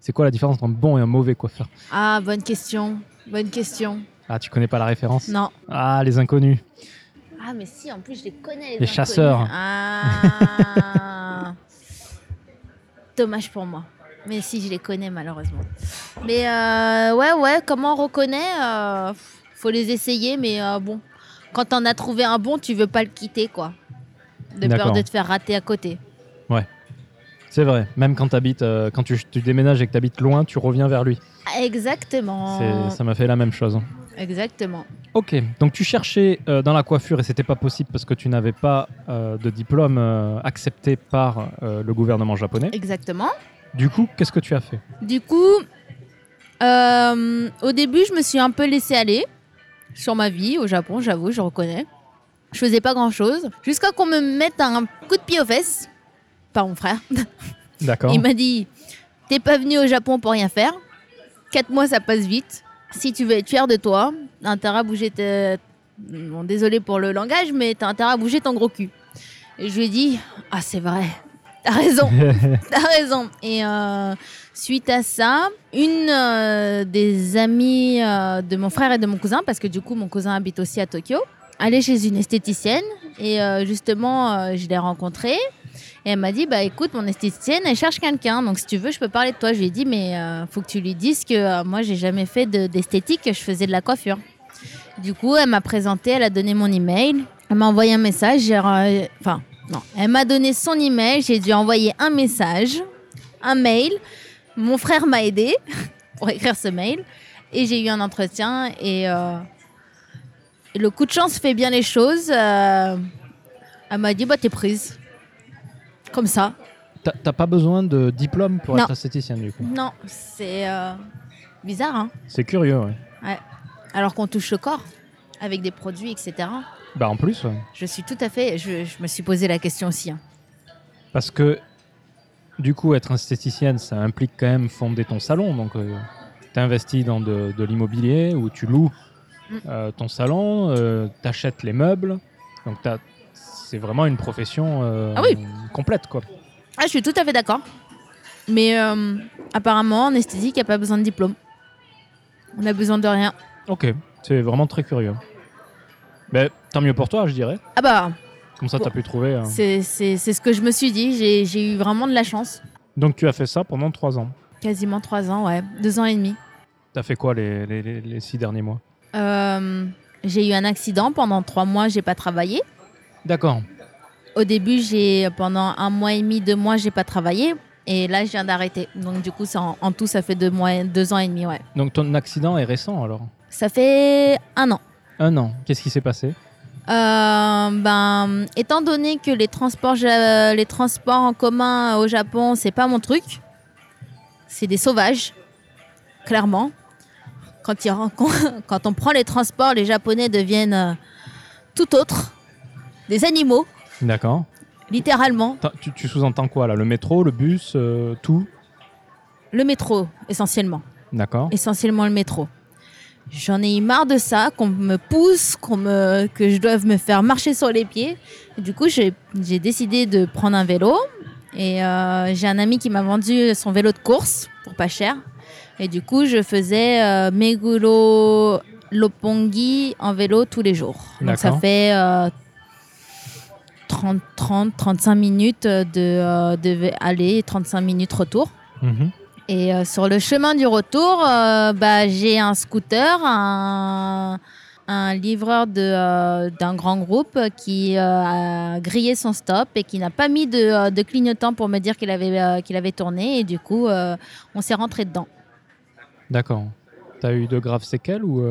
C'est quoi la différence entre un bon et un mauvais coiffeur Ah, bonne question, bonne question. Ah, tu connais pas la référence Non. Ah, les inconnus. Ah, mais si, en plus, je les connais. Les, Les inconnus. chasseurs. Ah. Dommage pour moi. Mais si, je les connais, malheureusement. Mais euh, ouais, ouais, comment on reconnaît euh, Faut les essayer, mais euh, bon. Quand t'en as trouvé un bon, tu veux pas le quitter, quoi. De peur de te faire rater à côté. C'est vrai. Même quand, habites, euh, quand tu, tu déménages et que tu habites loin, tu reviens vers lui. Exactement. Ça m'a fait la même chose. Exactement. Ok, donc tu cherchais euh, dans la coiffure et c'était pas possible parce que tu n'avais pas euh, de diplôme accepté par le gouvernement japonais. Exactement. Du coup, qu'est-ce que tu as fait? Du coup, au début, je me suis un peu laissé aller sur ma vie au Japon, j'avoue, je reconnais. Je faisais pas grand chose. Jusqu'à qu'on me mette un coup de pied aux fesses par mon frère. D'accord. Il m'a dit T'es pas venu au Japon pour rien faire. Quatre mois, ça passe vite. Si tu veux être fier de toi, t'as intérêt à bouger. tes- Bon, désolé pour le langage, mais t'as intérêt à bouger ton gros cul. Et je lui ai dit Ah, c'est vrai. T'as raison. T'as raison. Et euh, suite à ça, une euh, des amies euh, de mon frère et de mon cousin, parce que du coup, mon cousin habite aussi à Tokyo, allait chez une esthéticienne. Et justement, je l'ai rencontrée. Et elle m'a dit, bah écoute, mon esthéticienne, elle cherche quelqu'un. Donc si tu veux, je peux parler de toi. Je lui ai dit, mais euh, faut que tu lui dises que euh, moi, j'ai jamais fait de- d'esthétique, que je faisais de la coiffure. Du coup, elle m'a présenté, elle a donné mon email. Elle m'a envoyé un message. Enfin, non. Elle m'a donné son email. J'ai dû envoyer un message, un mail. Mon frère m'a aidé pour écrire ce mail. Et j'ai eu un entretien. Et, euh, le coup de chance fait bien les choses. Euh, elle m'a dit, bah t'es prise. Comme ça. T'as pas besoin de diplôme pour Non. être esthéticienne du coup? Non, c'est euh, bizarre, hein C'est curieux, ouais. Alors qu'on touche le corps avec des produits, etc. Bah en plus, ouais. Je suis tout à fait. Je, je me suis posé la question aussi. hein. parce que du coup, être esthéticienne, ça implique quand même fonder ton salon. Donc, tu investi dans de, de l'immobilier ou tu loues Mm. euh, ton salon, euh, t'achètes les meubles. Donc t'as- c'est vraiment une profession euh, Ah oui. complète, quoi. Ah, je suis tout à fait d'accord. Mais euh, apparemment, en esthétique, il n'y a pas besoin de diplôme. On a besoin de rien. Ok, c'est vraiment très curieux. Mais tant mieux pour toi, je dirais. Ah bah, Comme ça, t'as pu trouver. euh. c'est ce que je me suis dit. J'ai- eu vraiment de la chance. Donc tu as fait ça pendant trois ans. Quasiment trois ans, ouais. Deux ans et demi. T'as fait quoi les, les- les- les six derniers mois? Euh, j'ai eu un accident. Pendant trois mois, j'ai pas travaillé. D'accord. Au début, j'ai pendant un mois et demi, deux mois, j'ai pas travaillé. Et là, je viens d'arrêter. Donc, du coup, ça, en, en tout, ça fait deux, mois, deux ans et demi, ouais. Donc ton accident est récent alors? Ça fait un an. Un an. Qu'est-ce qui s'est passé? Euh, ben, étant donné que les transports, les transports en commun au Japon, c'est pas mon truc. C'est des sauvages, clairement. Quand on prend les transports, les Japonais deviennent euh, tout autres, des animaux, D'accord. littéralement. T'as- Tu, tu sous-entends quoi là? Le métro, le bus, euh, tout? Le métro, essentiellement. D'accord. essentiellement le métro. J'en ai eu marre de ça, qu'on me pousse, qu'on me, que je doive me faire marcher sur les pieds. Du coup, j'ai j'ai décidé de prendre un vélo. Et euh, j'ai un ami qui m'a vendu son vélo de course pour pas cher. Et du coup, je faisais euh, Meguro Lopongi en vélo tous les jours. Donc ça D'accord. fait euh, 30, 30, 35 minutes de, euh, de aller et 35 minutes retour. Mhm. Et euh, sur le chemin du retour, euh, bah, j'ai un scooter, un, un livreur de, euh, d'un grand groupe qui euh, a grillé son stop et qui n'a pas mis de, euh, de clignotant pour me dire qu'il avait, euh, qu'il avait tourné. Et du coup, euh, on s'est rentré dedans. D'accord. T'as eu de graves séquelles ou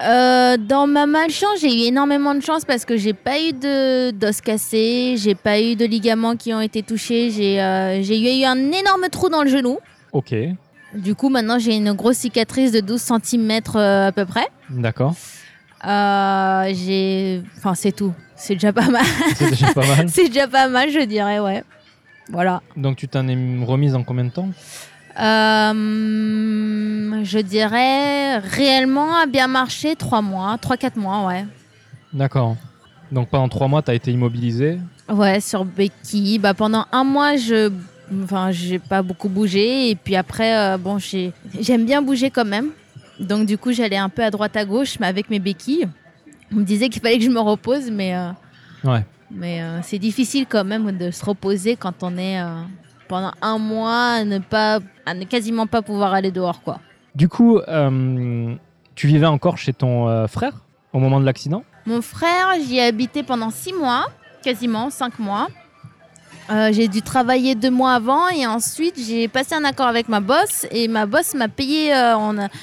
euh, Euh, dans ma malchance, j'ai eu énormément de chance parce que j'ai pas eu de d'os cassé, j'ai pas eu de ligaments qui ont été touchés, j'ai euh, eu un énorme trou dans le genou. Ok. Du coup, maintenant, j'ai une grosse cicatrice de 12 cm à peu près. D'accord. Euh, j'ai. Enfin, c'est tout. C'est déjà pas mal. C'est déjà pas mal. c'est déjà pas mal, je dirais, ouais. Voilà. Donc tu t'en es remise en combien de temps? Euh, je dirais réellement à bien marcher 3 mois, 3-4 mois, ouais. D'accord. Donc pendant trois mois, t'as été immobilisé. Ouais, sur béquille. Bah, pendant un mois, je. Enfin, j'ai pas beaucoup bougé. Et puis après, euh, bon, j'ai- j'aime bien bouger quand même. Donc, du coup, j'allais un peu à droite à gauche, mais avec mes béquilles. On me disait qu'il fallait que je me repose, mais. euh, Ouais. Mais euh, c'est difficile quand même de se reposer quand on est euh, pendant un mois à ne pas, à ne quasiment pas pouvoir aller dehors quoi. Du coup, euh, tu vivais encore chez ton euh, frère au moment de l'accident? Mon frère, j'y ai habité pendant six mois, quasiment cinq mois. Euh, j'ai dû travailler deux mois avant et ensuite j'ai passé un accord avec ma boss et ma boss m'a payé,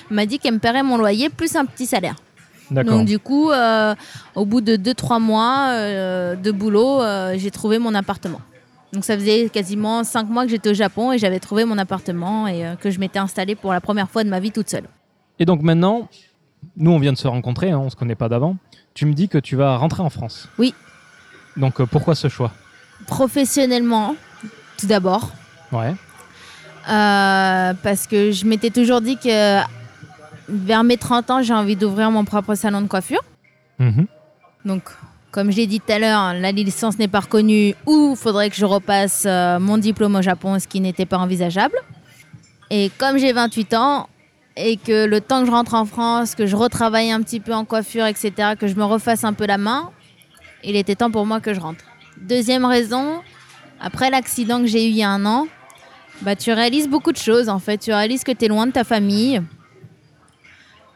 m'a dit qu'elle me paierait mon loyer plus un petit salaire. Donc du coup, au bout de 2-3 mois euh, de boulot, j'ai trouvé mon appartement. Donc ça faisait quasiment 5 mois que j'étais au Japon et j'avais trouvé mon appartement et euh, que je m'étais installée pour la première fois de ma vie toute seule. Et donc maintenant, nous on vient de se rencontrer, hein, on se connaît pas d'avant. Tu me dis que tu vas rentrer en France. Oui. Donc euh, pourquoi ce choix? Professionnellement, tout d'abord, Ouais. euh, parce que je m'étais toujours dit que vers mes 30 ans, j'ai envie d'ouvrir mon propre salon de coiffure. Mhm. Donc, comme je l'ai dit tout à l'heure, la licence n'est pas reconnue ou il faudrait que je repasse euh, mon diplôme au Japon, ce qui n'était pas envisageable. Et comme j'ai 28 ans et que le temps que je rentre en France, que je retravaille un petit peu en coiffure, etc., que je me refasse un peu la main, il était temps pour moi que je rentre. Deuxième raison, après l'accident que j'ai eu il y a un an, bah, tu réalises beaucoup de choses en fait. Tu réalises que tu es loin de ta famille,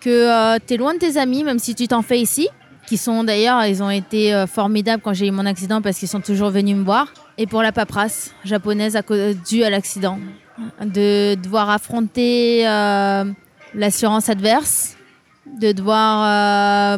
que tu es loin de tes amis, même si tu t'en fais ici qui sont d'ailleurs, ils ont été euh, formidables quand j'ai eu mon accident parce qu'ils sont toujours venus me voir. Et pour la paperasse japonaise cause- due à l'accident, de devoir affronter euh, l'assurance adverse, de devoir euh,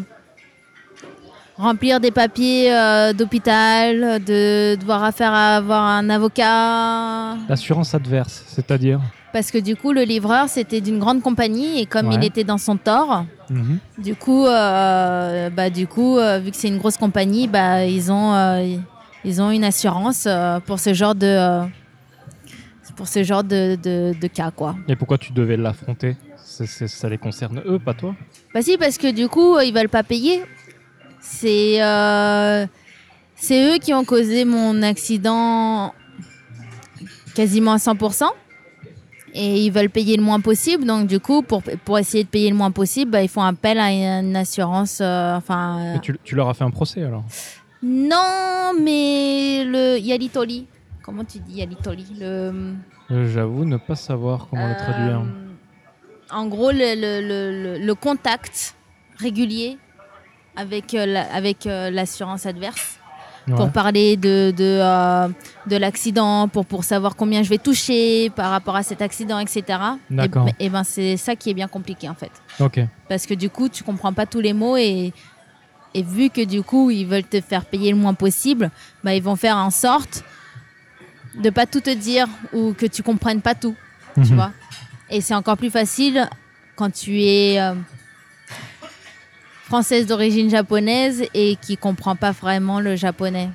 remplir des papiers euh, d'hôpital, de devoir faire avoir un avocat. L'assurance adverse, c'est-à-dire Parce que du coup, le livreur, c'était d'une grande compagnie et comme Ouais. il était dans son tort, Mhm. du coup, euh, bah, du coup euh, vu que c'est une grosse compagnie, bah, ils, ont, ils ont une assurance pour ce genre de, pour ce genre de, de- de cas. Quoi. Et pourquoi tu devais l'affronter? Ça les concerne eux, pas toi? Bah si, parce que du coup, ils veulent pas payer. C'est euh, c'est eux qui ont causé mon accident quasiment à 100%. Et ils veulent payer le moins possible. Donc du coup, pour, pour essayer de payer le moins possible, bah, ils font appel à une assurance. euh, enfin, euh, Et tu, tu leur as fait un procès alors? Non, mais le Yalitoli. Comment tu dis Yalitoli? Le, Euh, J'avoue ne pas savoir comment le traduire. euh, En gros, le- le- le contact régulier avec, euh, avec euh, l'assurance adverse pour parler de, de, euh, de l'accident, pour, pour savoir combien je vais toucher par rapport à cet accident, etc. D'accord. Et, et ben c'est ça qui est bien compliqué en fait. Ok. Parce que du coup, tu comprends pas tous les mots et, et vu que du coup, ils veulent te faire payer le moins possible, bah, ils vont faire en sorte de pas tout te dire ou que tu comprennes pas tout, tu Mhm. vois. Et c'est encore plus facile quand tu es euh, française d'origine japonaise et qui comprend pas vraiment le japonais.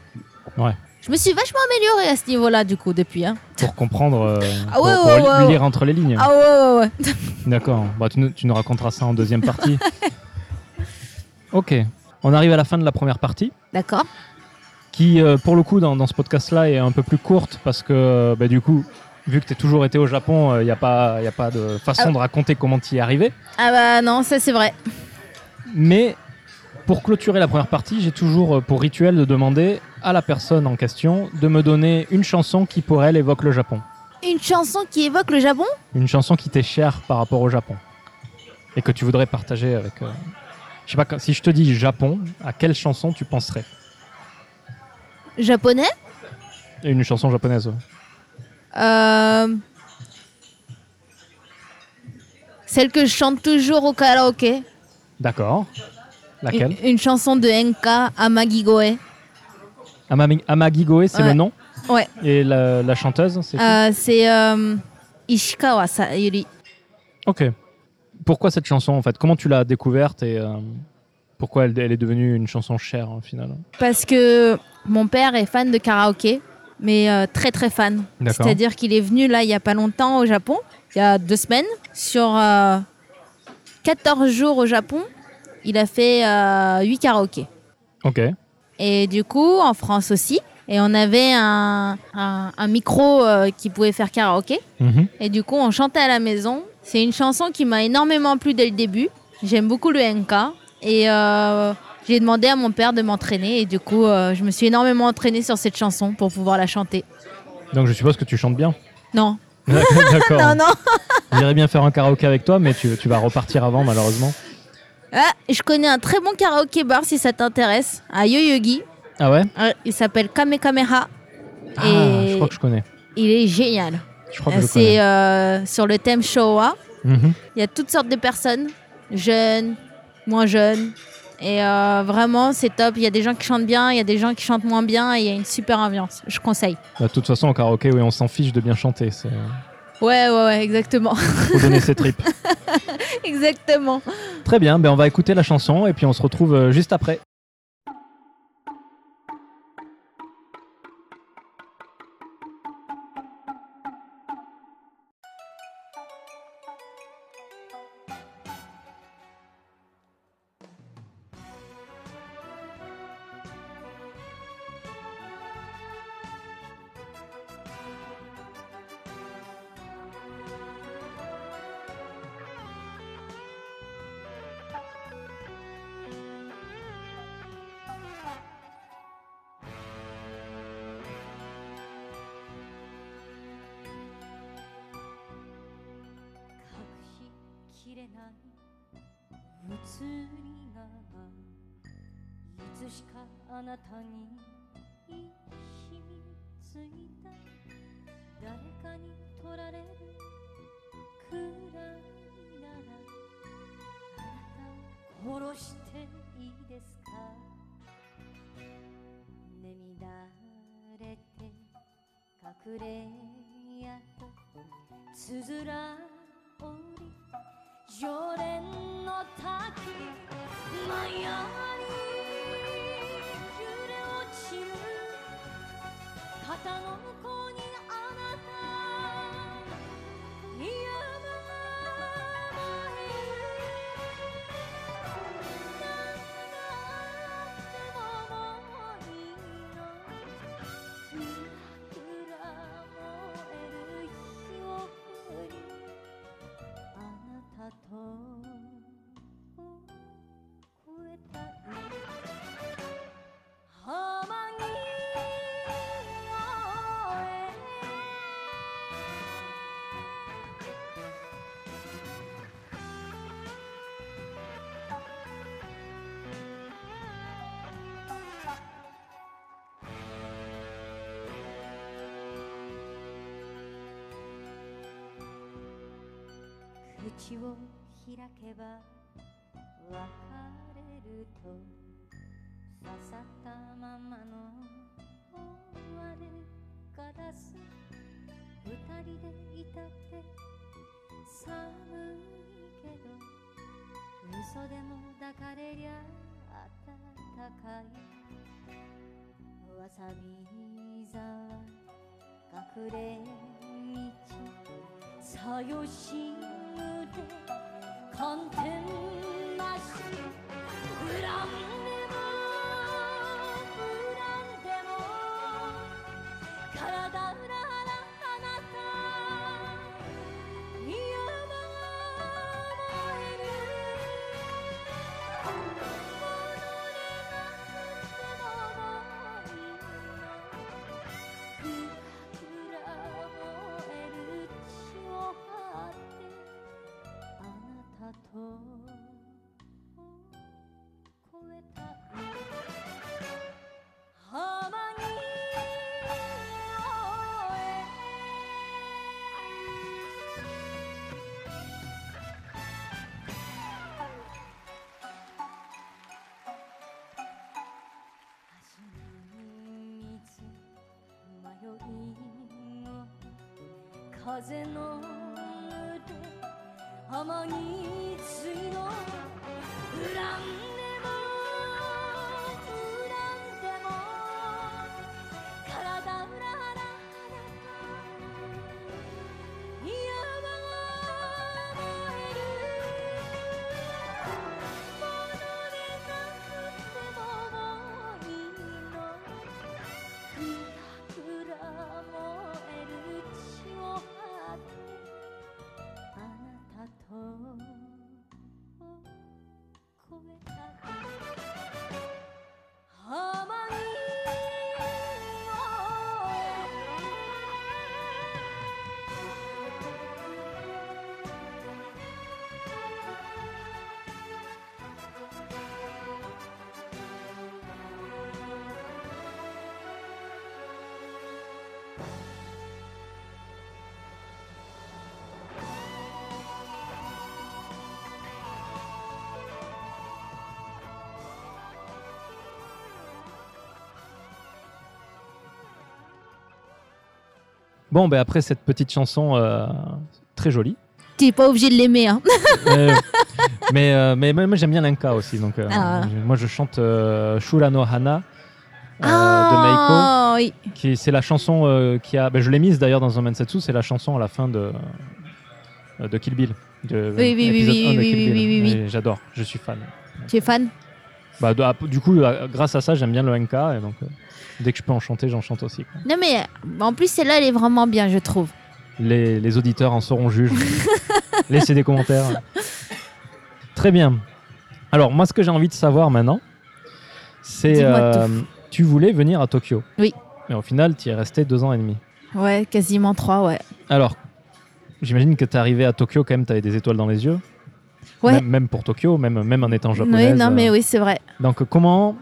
Ouais. Je me suis vachement améliorée à ce niveau-là du coup depuis. Hein. Pour comprendre, euh, Ah ouais, pour, ouais, pour ouais, lire entre les lignes. Ah ouais ouais ouais. D'accord. Bah, tu, nous, tu nous raconteras ça en deuxième partie. ok. On arrive à la fin de la première partie, D'accord. qui, euh, pour le coup, dans, dans ce podcast-là, est un peu plus courte parce que, euh, bah, du coup, vu que tu as toujours été au Japon, il n'y a, pas- y a pas de façon Ah. de raconter comment tu y es arrivé. Ah bah non, ça c'est vrai. Mais pour clôturer la première partie, j'ai toujours euh, pour rituel de demander à la personne en question de me donner une chanson qui, pour elle, évoque le Japon. Une chanson qui évoque le Japon? Une chanson qui t'est chère par rapport au Japon. Et que tu voudrais partager avec. euh, Je sais pas, si je te dis Japon, à quelle chanson tu penserais? Japonais? Et Une chanson japonaise. ouais. Euh, Celle que je chante toujours au karaoké. D'accord. Laquelle Une, une chanson de Enka Amagigoe. Amami- Amagigoe, c'est Ouais. le nom Ouais. Et la, la chanteuse, c'est Euh, c'est euh, Ishikawa Sayuri. Ok. Pourquoi cette chanson en fait? Comment tu l'as découverte et euh, pourquoi elle, elle est devenue une chanson chère au final? Parce que mon père est fan de karaoké, mais euh, très très fan. D'accord. C'est-à-dire qu'il est venu là il y a pas longtemps au Japon, il y a deux semaines, sur euh, 14 jours au Japon, il a fait euh, 8 karaokés. Ok. Et du coup, en France aussi. Et on avait un, un- un micro euh, qui pouvait faire karaoké. Mhm. Et du coup, on chantait à la maison. C'est une chanson qui m'a énormément plu dès le début. J'aime beaucoup le NK. Et euh, j'ai demandé à mon père de m'entraîner. Et du coup, euh, je me suis énormément entraînée sur cette chanson pour pouvoir la chanter. Donc je suppose que tu chantes bien. Non. D'accord. Non, non. J'irais bien faire un karaoké avec toi, mais tu, tu vas repartir avant malheureusement. Ah, je connais un très bon karaoké bar si ça t'intéresse. À Yoyogi. Ah ouais? Euh, Il s'appelle Kamekameha. Ah, Et- je crois que je connais. Il est génial. Je crois que je C'est connais. euh, sur le thème Showa. Mhm. Il y a toutes sortes de personnes, jeunes, moins jeunes. Et euh, vraiment, c'est top. Il y a des gens qui chantent bien, il y a des gens qui chantent moins bien, et il y a une super ambiance. Je conseille. Bah, De toute façon, au karaoké, oui, on s'en fiche de bien chanter. C'est Ouais, ouais, ouais, exactement. faut donner ses tripes. exactement. Très bien, ben on va écouter la chanson et puis on se retrouve euh, juste après. くれやとつづら折り常連の滝マヤに揺れ落ちる肩の kuat tak 開けば別れると刺さったままの割れガラス二人でいたって寒いけど嘘でも抱かれりゃ暖かい。わさび沢隠れ道。さよしむで hunting 風の腕浜に Bon, ben après cette petite chanson euh, très jolie. Tu n'es pas obligé de l'aimer. Hein. Euh, mais, euh, mais, mais moi j'aime bien l'Inka aussi. Donc, Ah. Moi je chante euh, Shura no Hana de ah, oui. Meiko. Qui, c'est la chanson qui a. ben, je l'ai mise d'ailleurs dans un Mansetsu, c'est la chanson à la fin de, de Kill Bill. De, Oui, oui, oui, oui, 1 de oui, oui, oui, J'adore, je suis fan. Tu es fan? Bah, ah, du coup, euh, grâce à ça, j'aime bien le NK. Et donc, euh, dès que je peux en chanter, j'en chante aussi. quoi. Non, mais euh, en plus, celle-là, elle est vraiment bien, je trouve. Les, les auditeurs en seront juges. Laissez des commentaires. Très bien. Alors, moi, ce que j'ai envie de savoir maintenant, c'est. Euh, tu voulais venir à Tokyo. Oui. Mais au final, tu y es resté deux ans et demi. Ouais, quasiment trois, ouais. Alors, j'imagine que tu es arrivé à Tokyo, quand même, tu avais des étoiles dans les yeux. Ouais. Même, même pour Tokyo, même, même en étant japonaise. Oui, non, euh, mais oui, c'est vrai. Donc, comment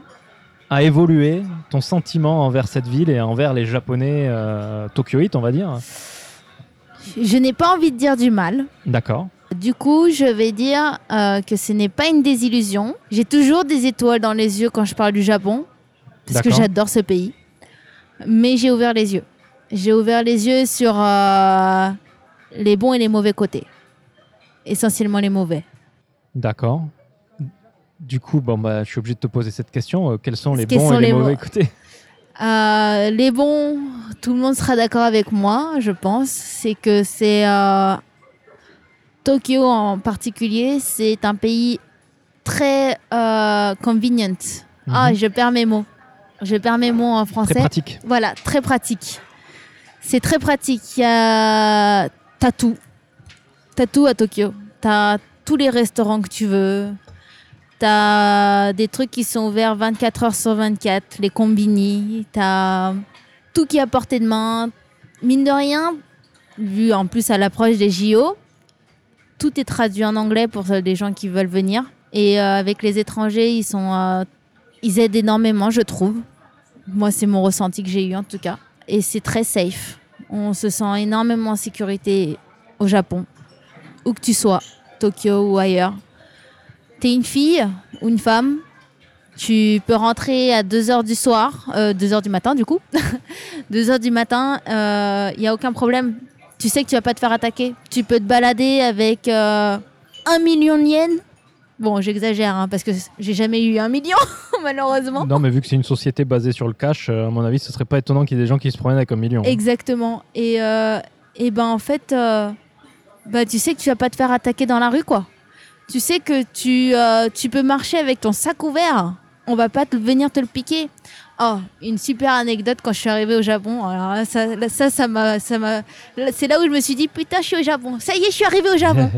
a évolué ton sentiment envers cette ville et envers les Japonais euh, tokyoïtes, on va dire? Je n'ai pas envie de dire du mal. D'accord. Du coup, je vais dire euh, que ce n'est pas une désillusion. J'ai toujours des étoiles dans les yeux quand je parle du Japon, parce que j'adore ce pays. Mais j'ai ouvert les yeux. J'ai ouvert les yeux sur euh, les bons et les mauvais côtés. Essentiellement les mauvais. D'accord. Du coup, bon, bah, je suis obligé de te poser cette question. Euh, quels sont les bons sont et les, les mauvais côtés? Euh, les bons, tout le monde sera d'accord avec moi, je pense. C'est que c'est euh, Tokyo en particulier, c'est un pays très euh, convenient. Ah, Mhm. je perds mes mots. Je perds mes mots en Très français. pratique. Voilà, très pratique. C'est très pratique. Il y a... T'as tout. T'as tout à Tokyo. T'as tous les restaurants que tu veux. T'as des trucs qui sont ouverts 24 heures sur 24, les combini. T'as tout qui est à portée de main. Mine de rien, vu en plus à l'approche des JO, tout est traduit en anglais pour les gens qui veulent venir. Et euh, avec les étrangers, ils sont, euh, ils aident énormément, je trouve. Moi, c'est mon ressenti que j'ai eu en tout cas. Et c'est très safe. On se sent énormément en sécurité au Japon, où que tu sois. Tokyo ou ailleurs. T'es une fille ou une femme, tu peux rentrer à 2h du soir, euh, 2h du matin du coup. 2h du matin, il n'y a aucun problème. Tu sais que tu vas pas te faire attaquer. Tu peux te balader avec euh, un million de yens. Bon, j'exagère hein, parce que j'ai jamais eu un million, malheureusement. Non, mais vu que c'est une société basée sur le cash, euh, à mon avis, ce serait pas étonnant qu'il y ait des gens qui se promènent avec un million. Exactement. Et, euh, et ben en fait, euh, bah, tu sais que tu vas pas te faire attaquer dans la rue, quoi. Tu sais que tu, euh, tu peux marcher avec ton sac ouvert. On va pas te, venir te le piquer. Oh, une super anecdote quand je suis arrivée au Japon. Alors là, ça, là, ça, ça m'a, ça m'a. C'est là où je me suis dit putain, je suis au Japon. Ça y est, je suis arrivée au Japon.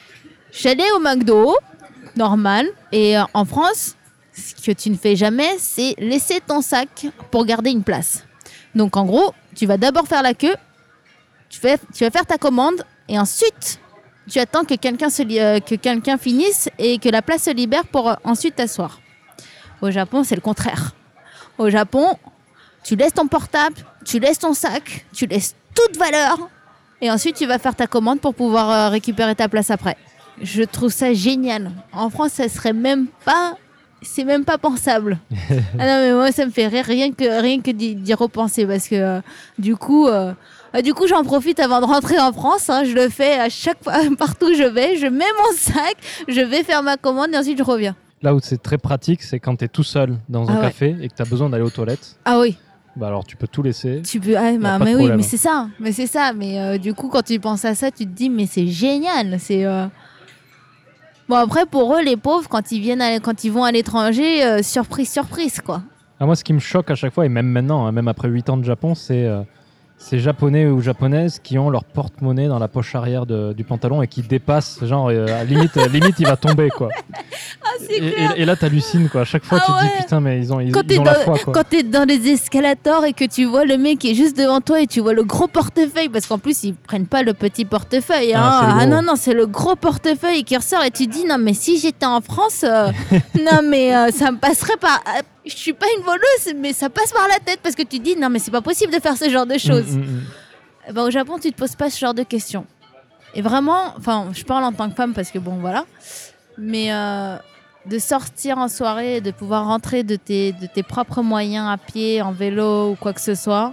J'allais au McDo, normal. Et euh, en France, ce que tu ne fais jamais, c'est laisser ton sac pour garder une place. Donc en gros, tu vas d'abord faire la queue, tu, fais, tu vas faire ta commande et ensuite tu attends que quelqu'un euh, que quelqu'un finisse et que la place se libère pour euh, ensuite t'asseoir. Au Japon, c'est le contraire. Au Japon, tu laisses ton portable, tu laisses ton sac, tu laisses toute valeur et ensuite tu vas faire ta commande pour pouvoir euh, récupérer ta place après. Je trouve ça génial. En France, ça serait même pas c'est même pas pensable. ah non mais moi ça me fait rire rien que rien que d'y repenser parce que euh, du coup du coup j'en profite avant de rentrer en France. hein. je le fais à chaque fois partout où je vais. Je mets mon sac, je vais faire ma commande et ensuite je reviens. Là où c'est très pratique, c'est quand tu es tout seul dans un Ah ouais. café et que tu as besoin d'aller aux toilettes. Ah oui. Bah alors tu peux tout laisser. Tu peux, ah, bah, mais oui, mais c'est ça, mais c'est ça. Mais euh, du coup, quand tu penses à ça, tu te dis, mais c'est génial. C'est euh, bon après pour eux, les pauvres, quand ils viennent, à- quand ils vont à l'étranger, euh, surprise, surprise, quoi. Ah, moi, ce qui me choque à chaque fois, et même maintenant, hein, même après 8 ans de Japon, c'est euh, ces japonais ou japonaises qui ont leur porte-monnaie dans la poche arrière de- du pantalon et qui dépassent, genre, euh, à limite, à limite, il va tomber, quoi. Ah, Et, et- et là, t'hallucines, quoi. À chaque fois, Ah tu te dis, putain, mais ils ont, ils, Quand ils ont la dans, foi, quoi. quand t'es dans les escalators et que tu vois le mec qui est juste devant toi et tu vois le gros portefeuille, parce qu'en plus ils prennent pas le petit portefeuille. Ah, hein. Ah non, non, c'est le gros portefeuille qui ressort et tu te dis non, mais si j'étais en France, euh, non, mais euh, ça me passerait par. Je suis pas une voleuse, mais ça passe par la tête parce que tu dis non, mais c'est pas possible de faire ce genre de choses. Mm, mm, mm. Eh ben, au Japon, tu te poses pas ce genre de questions. Et vraiment, enfin, je parle en tant que femme parce que bon, voilà. Mais euh, de sortir en soirée de pouvoir rentrer de tes, de tes propres moyens à pied, en vélo ou quoi que ce soit,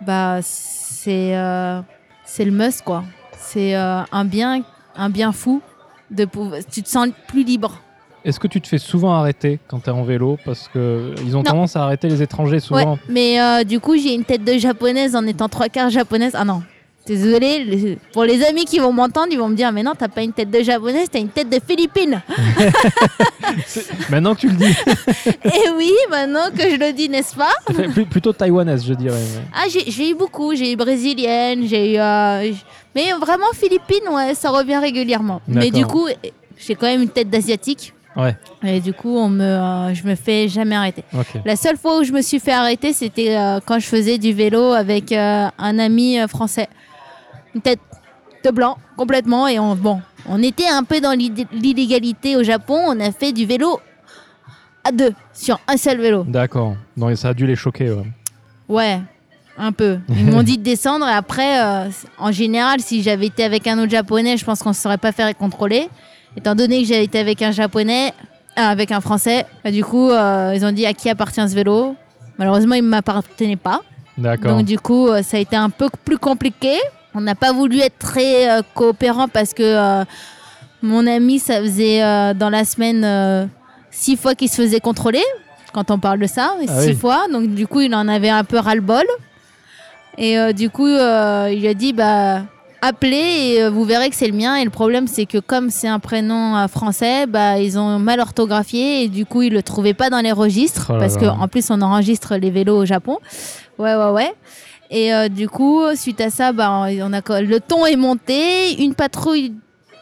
bah, c'est euh, c'est le must, quoi. C'est euh, un bien, un bien fou. De pouvoir, tu te sens plus libre. Est-ce que tu te fais souvent arrêter quand t'es en vélo Parce que ils ont Non. tendance à arrêter les étrangers souvent? Ouais, mais euh, du coup, j'ai une tête de japonaise en étant trois quarts japonaise. Ah non, désolé. les- Pour les amis qui vont m'entendre, ils vont me dire Mais non, t'as pas une tête de japonaise, t'as une tête de philippine. Maintenant que tu le dis, Et oui, maintenant que je le dis, n'est-ce pas? Plutôt taïwanaise, je dirais. Ah, j'ai eu beaucoup. J'ai eu brésilienne, j'ai eu. euh, mais vraiment, philippine, ouais, ça revient régulièrement. Mais du coup, j'ai quand même une tête d'asiatique. Ouais, Et du coup, on me, euh, je me fais jamais arrêter. La seule fois où je me suis fait arrêter, c'était euh, quand je faisais du vélo avec euh, un ami français. Une tête de blanc, complètement. Et on, bon, on était un peu dans l'illégalité au Japon. On a fait du vélo à deux, sur un seul vélo. D'accord. Donc ça a dû les choquer. ouais. Ouais, un peu. Ils m'ont dit de descendre. Et après, en général, si j'avais été avec un autre japonais, je pense qu'on ne se serait pas fait contrôler. Étant donné que j'avais été avec un japonais, ah, avec un français, bah, du coup, euh, ils ont dit à qui appartient ce vélo. Malheureusement, il ne m'appartenait pas. D'accord. Donc du coup, euh, ça a été un peu plus compliqué. On n'a pas voulu être très euh, coopérant parce que euh, mon ami, ça faisait euh, dans la semaine euh, six fois qu'il se faisait contrôler, quand on parle de ça, Ah six oui. fois. Donc du coup, il en avait un peu ras-le-bol. Et euh, du coup, euh, il a dit, bah, appelez et euh, vous verrez que c'est le mien. Et le problème, c'est que comme c'est un prénom euh, français, bah, ils ont mal orthographié et du coup, ils le trouvaient pas dans les registres. Oh parce qu'en plus, on enregistre les vélos au Japon. Ouais, ouais, ouais. Et euh, du coup, suite à ça, bah, on a, le ton est monté. Une patrouille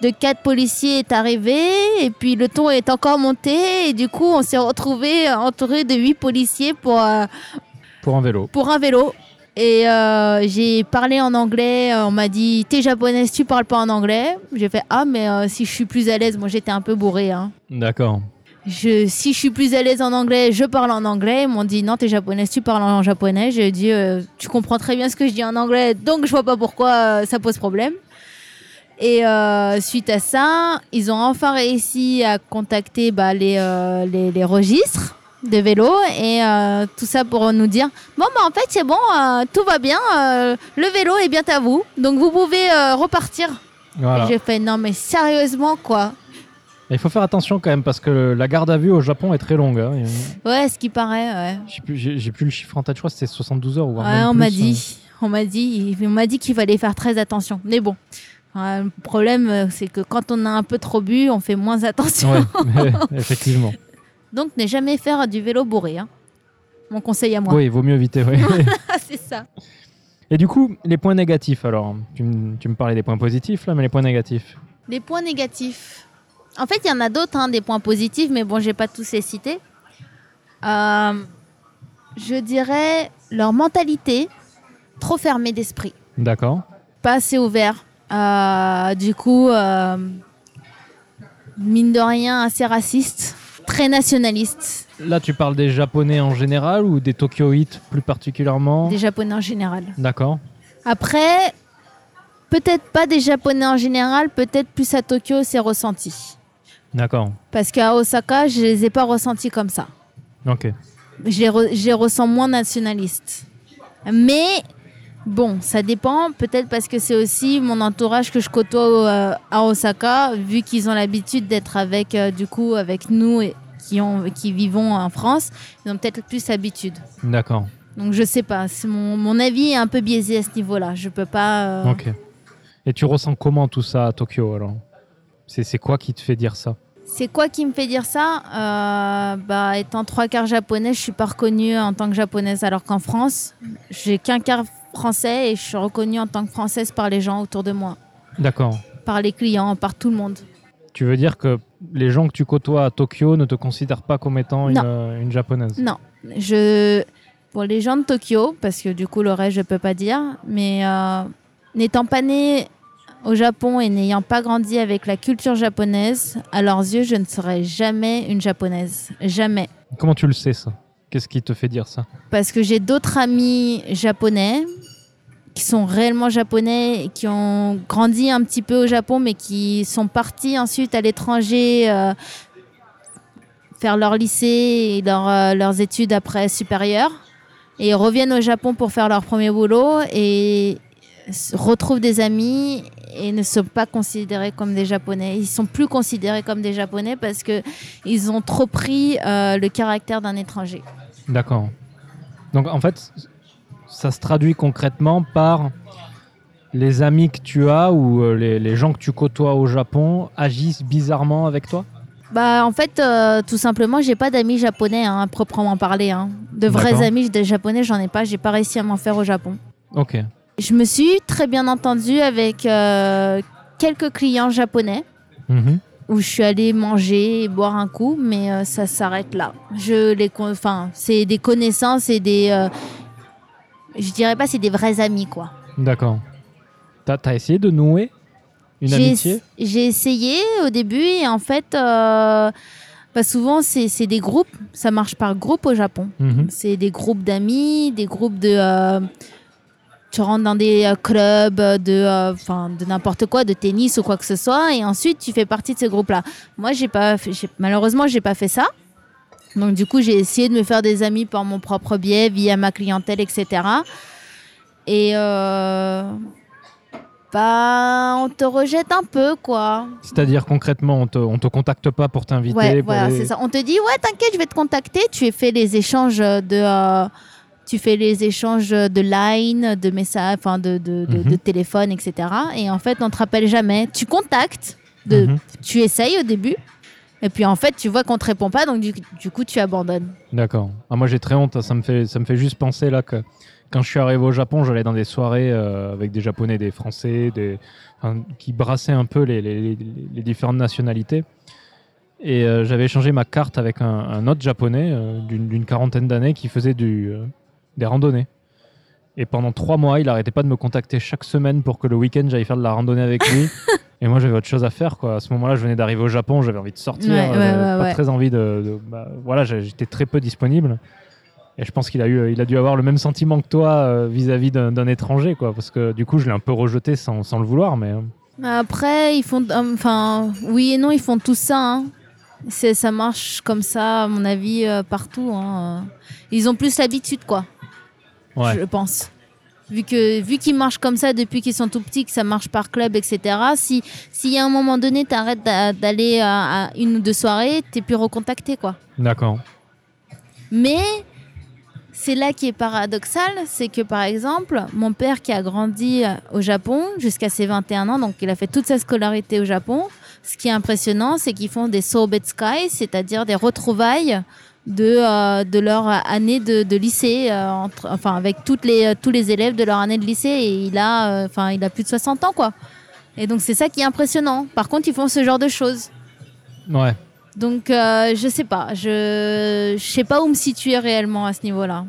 de quatre policiers est arrivée. Et puis le ton est encore monté. Et du coup, on s'est retrouvé entouré de huit policiers pour, euh, Pour un vélo. pour un vélo. Et euh, j'ai parlé en anglais. On m'a dit T'es japonaise, tu parles pas en anglais. J'ai fait Ah, mais euh, si je suis plus à l'aise, moi j'étais un peu bourré. Hein. D'accord. Je, si je suis plus à l'aise en anglais, je parle en anglais. Ils m'ont dit non, t'es japonaise, tu parles en japonais. J'ai dit euh, tu comprends très bien ce que je dis en anglais, donc je vois pas pourquoi euh, ça pose problème. Et euh, suite à ça, ils ont enfin réussi à contacter bah, les, euh, les, les registres de vélo et euh, tout ça pour nous dire bon bah en fait c'est bon euh, tout va bien euh, le vélo est bien à vous donc vous pouvez repartir Voilà. et j'ai fait non mais sérieusement quoi Il faut faire attention quand même parce que la garde à vue au Japon est très longue. hein. Ouais ce qui paraît ouais, plus- J'ai j'ai plus le chiffre en tête, je crois c'était 72 heures ou Ouais, même on plus, m'a hein. dit on m'a dit on m'a dit qu'il fallait faire très attention mais bon le problème c'est que quand on a un peu trop bu on fait moins attention Ouais, effectivement. Donc ne jamais faire du vélo bourré hein. mon conseil à moi Oui, il vaut mieux éviter. oui. c'est ça Et du coup, les points négatifs alors tu, me- tu me parlais des points positifs là, mais les points négatifs. Les points négatifs. En fait, il y en a d'autres, hein, des points positifs, mais bon, je vais pas tous les citer. Euh, je dirais leur mentalité trop fermée d'esprit, D'accord. pas assez ouvert. Euh, du coup, euh, mine de rien, assez raciste, très nationaliste, Là, tu parles des Japonais en général ou des Tokyoïtes plus particulièrement des Japonais en général. D'accord. Après, peut-être pas des Japonais en général, peut-être plus à Tokyo, c'est ressenti. D'accord. Parce qu'à Osaka, je les ai pas ressentis comme ça. Ok. je les, re- je les ressens moins nationalistes. Mais bon, ça dépend. Peut-être parce que c'est aussi mon entourage que je côtoie euh, à Osaka, vu qu'ils ont l'habitude d'être avec, euh, du coup, avec nous et qui, ont, qui vivons en France. Ils ont peut-être plus l'habitude. D'accord. Donc je sais pas. Mon, mon avis est un peu biaisé à ce niveau-là. Je peux pas. euh, Ok. Et tu ressens comment tout ça à Tokyo alors? C'est c'est quoi qui te fait dire ça? C'est quoi qui me fait dire ça? Euh, Bah, étant trois quarts japonais, je suis pas reconnue en tant que japonaise, alors qu'en France, j'ai qu'un quart français et je suis reconnue en tant que française par les gens autour de moi, D'accord. par les clients, par tout le monde. Tu veux dire que les gens que tu côtoies à Tokyo ne te considèrent pas comme étant une, euh, une japonaise? Non, je pour les gens de Tokyo, parce que du coup le reste je peux pas dire, mais euh, n'étant pas née au Japon et n'ayant pas grandi avec la culture japonaise, à leurs yeux, je ne serai jamais une japonaise, jamais. Comment tu le sais ça? Qu'est-ce qui te fait dire ça? Parce que j'ai d'autres amis japonais qui sont réellement japonais qui ont grandi un petit peu au Japon mais qui sont partis ensuite à l'étranger euh, faire leur lycée et leur, euh, leurs études après supérieures et ils reviennent au Japon pour faire leur premier boulot et retrouvent des amis et ne sont pas considérés comme des japonais. Ils sont plus considérés comme des japonais parce que ils ont trop pris euh, le caractère d'un étranger. D'accord. Donc en fait, ça se traduit concrètement par les amis que tu as ou euh, les, les gens que tu côtoies au Japon agissent bizarrement avec toi? Bah en fait, euh, tout simplement, j'ai pas d'amis japonais hein, à proprement parler. hein. De vrais amis de japonais, j'en ai pas. J'ai pas réussi à m'en faire au Japon. Ok. Je me suis très bien entendue avec euh, quelques clients japonais Mhm. où je suis allée manger et boire un coup, mais euh, ça s'arrête là. Je les, enfin, c'est des connaissances et des, je dirais pas c'est des vrais amis quoi. D'accord. T'as as essayé de nouer une J'ai amitié? J'ai essayé au début et en fait, euh, bah, souvent c'est c'est des groupes. Ça marche par groupe au Japon. Mhm. C'est des groupes d'amis, des groupes de. euh, tu rentres dans des euh, clubs de, euh, de n'importe quoi, de tennis ou quoi que ce soit, et ensuite tu fais partie de ce groupe-là. Moi, j'ai pas, fait- malheureusement, j'ai pas fait ça. Donc du coup, j'ai essayé de me faire des amis par mon propre biais, via ma clientèle, etc. Et euh, bah, on te rejette un peu, quoi. C'est-à-dire concrètement, on te, on te contacte pas pour t'inviter Ouais, pour voilà, les- c'est ça. On te dit, ouais, t'inquiète, je vais te contacter. Tu fais les échanges de, euh, tu fais les échanges de line, de messages, enfin de, de, de- Mhm. de téléphone, etc. Et en fait, on te rappelle jamais. Tu contactes, de, Mhm. tu essayes au début, et puis en fait, tu vois qu'on te répond pas, donc du, du coup, tu abandonnes. D'accord. Ah, moi j'ai très honte, ça me, fait, ça me fait juste penser là que quand je suis arrivé au Japon, j'allais dans des soirées euh, avec des Japonais, des Français, des, enfin, qui brassaient un peu les, les- différentes nationalités. Et euh, j'avais échangé ma carte avec un, un autre Japonais euh, d'une quarantaine d'années qui faisait du, des randonnées. Et pendant trois mois, il arrêtait pas de me contacter chaque semaine pour que le week-end j'aille faire de la randonnée avec lui. Et moi j'avais autre chose à faire. Quoi. À ce moment-là, je venais d'arriver au Japon, j'avais envie de sortir, Ouais, ouais, j'avais ouais, pas très envie de. de- bah, voilà, j'étais très peu disponible. Et je pense qu'il a, eu, il a dû avoir le même sentiment que toi euh, vis-à-vis d'un étranger, quoi. Parce que du coup, je l'ai un peu rejeté sans, sans le vouloir, mais. euh, Après, ils font. euh, Enfin, oui et non, ils font tout ça. hein. Ça marche comme ça, à mon avis, partout. hein. Ils ont plus l'habitude, quoi, je pense. Vu que vu qu'ils marchent comme ça depuis qu'ils sont tout petits, que ça marche par club, etc. Si s'il y a un moment donné, t'arrêtes d'a- d'aller à, à une ou deux soirées, t'es plus recontacté, quoi. D'accord. Mais c'est là qui est paradoxal, c'est que par exemple, mon père qui a grandi euh, au Japon jusqu'à ses 21 ans, donc il a fait toute sa scolarité au Japon, ce qui est impressionnant, c'est qu'ils font des Sobetsukai, c'est-à-dire des retrouvailles de, euh, de leur année de, de lycée, euh, entre, enfin avec toutes les, euh, tous les élèves de leur année de lycée, et il a, enfin, il a plus de 60 ans, quoi. Et donc c'est ça qui est impressionnant. Par contre, ils font ce genre de choses. Ouais. Donc, je sais pas. Je, je sais pas où me situer réellement à ce niveau-là.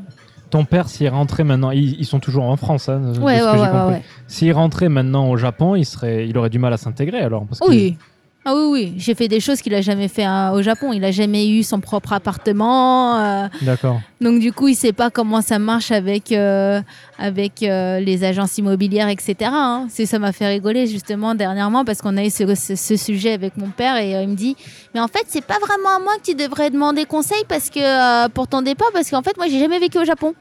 Ton père, s'il rentrait maintenant, ils, ils sont toujours en France, hein, Ouais, ouais, ouais. S'il rentrait maintenant au Japon, il serait, il aurait du mal à s'intégrer alors. Parce Oui. Ah oui, oui. J'ai fait des choses qu'il a jamais fait hein, au Japon. Il a jamais eu son propre appartement. euh, D'accord. donc, du coup, il sait pas comment ça marche avec, euh, avec euh, les agences immobilières, etc. hein. C'est, ça m'a fait rigoler justement dernièrement parce qu'on a eu ce, ce- ce sujet avec mon père et euh, il me dit Mais en fait, c'est pas vraiment à moi que tu devrais demander conseil parce que, euh, pour ton départ parce qu'en fait, moi, j'ai jamais vécu au Japon.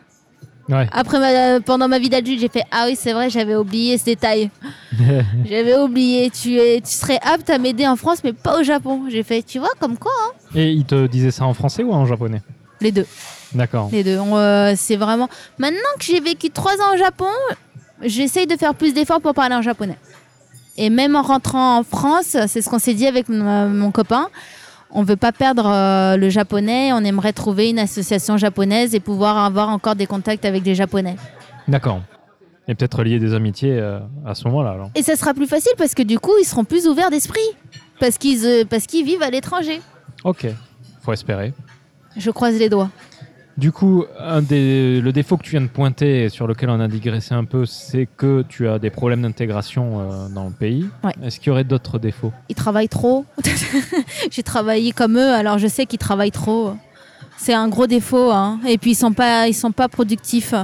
Ouais. Après, ma- pendant ma vie d'adulte, j'ai fait Ah oui, c'est vrai, j'avais oublié ce détail. J'avais oublié. Tu, es, tu serais apte à m'aider en France, mais pas au Japon. J'ai fait Tu vois, comme quoi hein. Et il te disait ça en français ou en japonais? Les deux. D'accord. Les deux. Euh, c'est vraiment. Maintenant que j'ai vécu trois ans au Japon, j'essaye de faire plus d'efforts pour parler en japonais. Et même en rentrant en France, c'est ce qu'on s'est dit avec mon, mon copain. On veut pas perdre euh, le japonais. On aimerait trouver une association japonaise et pouvoir avoir encore des contacts avec des japonais. D'accord. Et peut-être lier des amitiés euh, à ce moment-là alors. Et ça sera plus facile parce que du coup, ils seront plus ouverts d'esprit. Parce qu'ils euh, parce qu'ils vivent à l'étranger. Ok. Faut espérer. Je croise les doigts. Du coup, un des, le défaut que tu viens de pointer et sur lequel on a digressé un peu, c'est que tu as des problèmes d'intégration euh, dans le pays. Ouais. Est-ce qu'il y aurait d'autres défauts? Ils travaillent trop. J'ai travaillé comme eux, alors je sais qu'ils travaillent trop. C'est un gros défaut. hein. Et puis ils sont pas, ils sont pas productifs.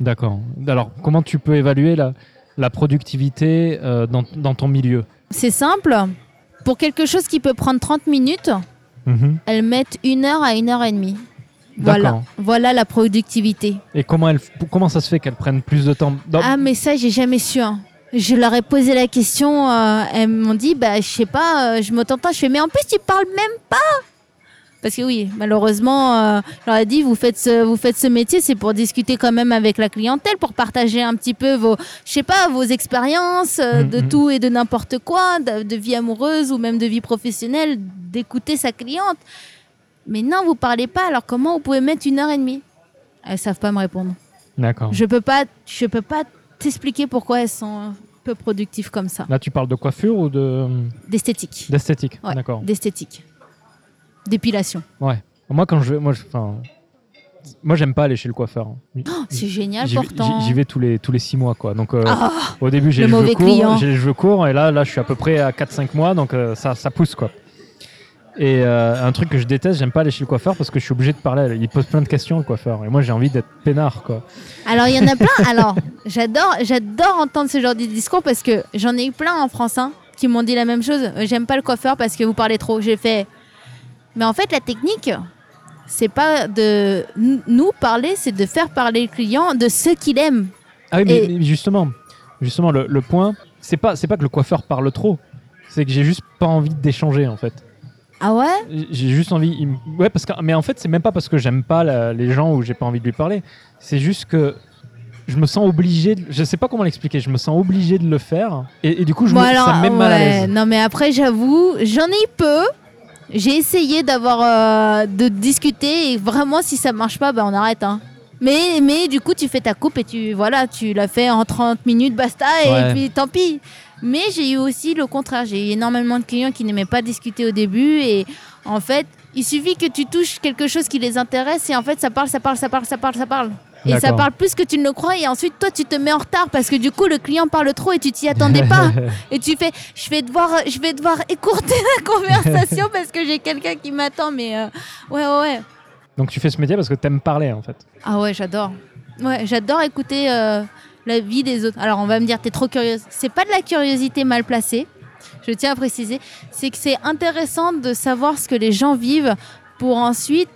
D'accord. Alors, comment tu peux évaluer la, la productivité euh, dans, dans ton milieu? C'est simple. Pour quelque chose qui peut prendre 30 minutes, Mhm. elles mettent une heure à une heure et demie. Voilà, voilà la productivité. Et comment, elles, comment ça se fait qu'elles prennent plus de temps dans- Ah, mais ça, j'ai jamais su. hein. Je leur ai posé la question. euh, elles m'ont dit, bah, je sais pas, euh, je me tente pas. Je fais, mais en plus, tu parles même pas. Parce que oui, malheureusement, euh, je leur ai dit, vous faites ce, vous faites ce métier, c'est pour discuter quand même avec la clientèle, pour partager un petit peu vos, je sais pas, vos expériences euh, de Mhm. tout et de n'importe quoi, de, de vie amoureuse ou même de vie professionnelle, d'écouter sa cliente. Mais non, vous parlez pas. Alors comment vous pouvez mettre une heure et demie? Elles savent pas me répondre. D'accord. Je peux pas, je peux pas t'expliquer pourquoi elles sont peu productives comme ça. Là, tu parles de coiffure ou de D'esthétique. d'esthétique Ouais. D'accord. D'esthétique. D'épilation. Ouais. Moi, quand je vais, moi, je- moi, j'aime pas aller chez le coiffeur. Oh, c'est génial J'y vais- pourtant. J'y vais tous les tous les six mois, quoi. Donc, euh, Ah, au début, j'ai le les cheveux mauvais courts, client. j'ai les cheveux courts, et là, là, je suis à peu près à 4-5 mois, donc euh, ça, ça pousse, quoi. Et euh, un truc que je déteste, j'aime pas aller chez le coiffeur parce que je suis obligé de parler. Il pose plein de questions, le coiffeur. Et moi, j'ai envie d'être peinard, quoi. Alors il y en a plein. Alors j'adore, j'adore entendre ce genre de discours parce que j'en ai eu plein en France hein, qui m'ont dit la même chose. J'aime pas le coiffeur parce que vous parlez trop. J'ai fait. Mais en fait la technique, c'est pas de nous parler, c'est de faire parler le client de ce qu'il aime. Ah oui, mais, mais justement, justement, le, le point, c'est pas, c'est pas que le coiffeur parle trop. C'est que j'ai juste pas envie d'échanger, en fait. Ah ouais? J'ai juste envie. Ouais, parce que. Mais en fait, c'est même pas parce que j'aime pas la- les gens ou j'ai pas envie de lui parler. C'est juste que je me sens obligé. De... Je sais pas comment l'expliquer. Je me sens obligé de le faire. Et, et du coup, je Bon, me... alors, ça me met mal à l'aise. Non, mais après, j'avoue, j'en ai eu peu. J'ai essayé d'avoir euh, de discuter et vraiment, si ça marche pas, bah, on arrête. Hein. Mais, mais du coup, tu fais ta coupe et tu voilà, tu l'as fait en 30 minutes, basta, et Ouais. puis tant pis. Mais j'ai eu aussi le contraire. J'ai eu énormément de clients qui n'aimaient pas discuter au début et en fait, il suffit que tu touches quelque chose qui les intéresse et en fait, ça parle, ça parle, ça parle, ça parle, ça parle. Et ça parle plus que tu ne le crois et ensuite toi tu te mets en retard parce que du coup le client parle trop et tu t'y attendais pas. Et tu fais, je vais devoir, je vais devoir écourter la conversation parce que j'ai quelqu'un qui m'attend. Mais euh, ouais, ouais, ouais. Donc tu fais ce métier parce que t'aimes parler, en fait. Ah ouais, j'adore. Ouais, j'adore écouter euh, la vie des autres. Alors on va me dire, t'es trop curieuse. C'est pas de la curiosité mal placée, je tiens à préciser. C'est que c'est intéressant de savoir ce que les gens vivent pour ensuite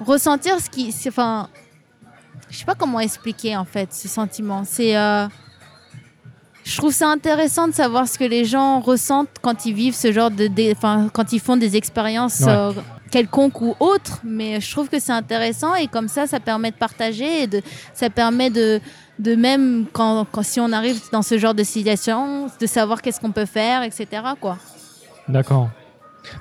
ressentir ce qui. Enfin, je sais pas comment expliquer en fait ce sentiment. C'est. euh, je trouve ça intéressant de savoir ce que les gens ressentent quand ils vivent ce genre de, enfin, quand ils font des expériences Ouais. euh, quelconques ou autres. Mais je trouve que c'est intéressant et comme ça, ça permet de partager et de, ça permet de, de même quand, quand si on arrive dans ce genre de situation, de savoir qu'est-ce qu'on peut faire, etc. Quoi. D'accord.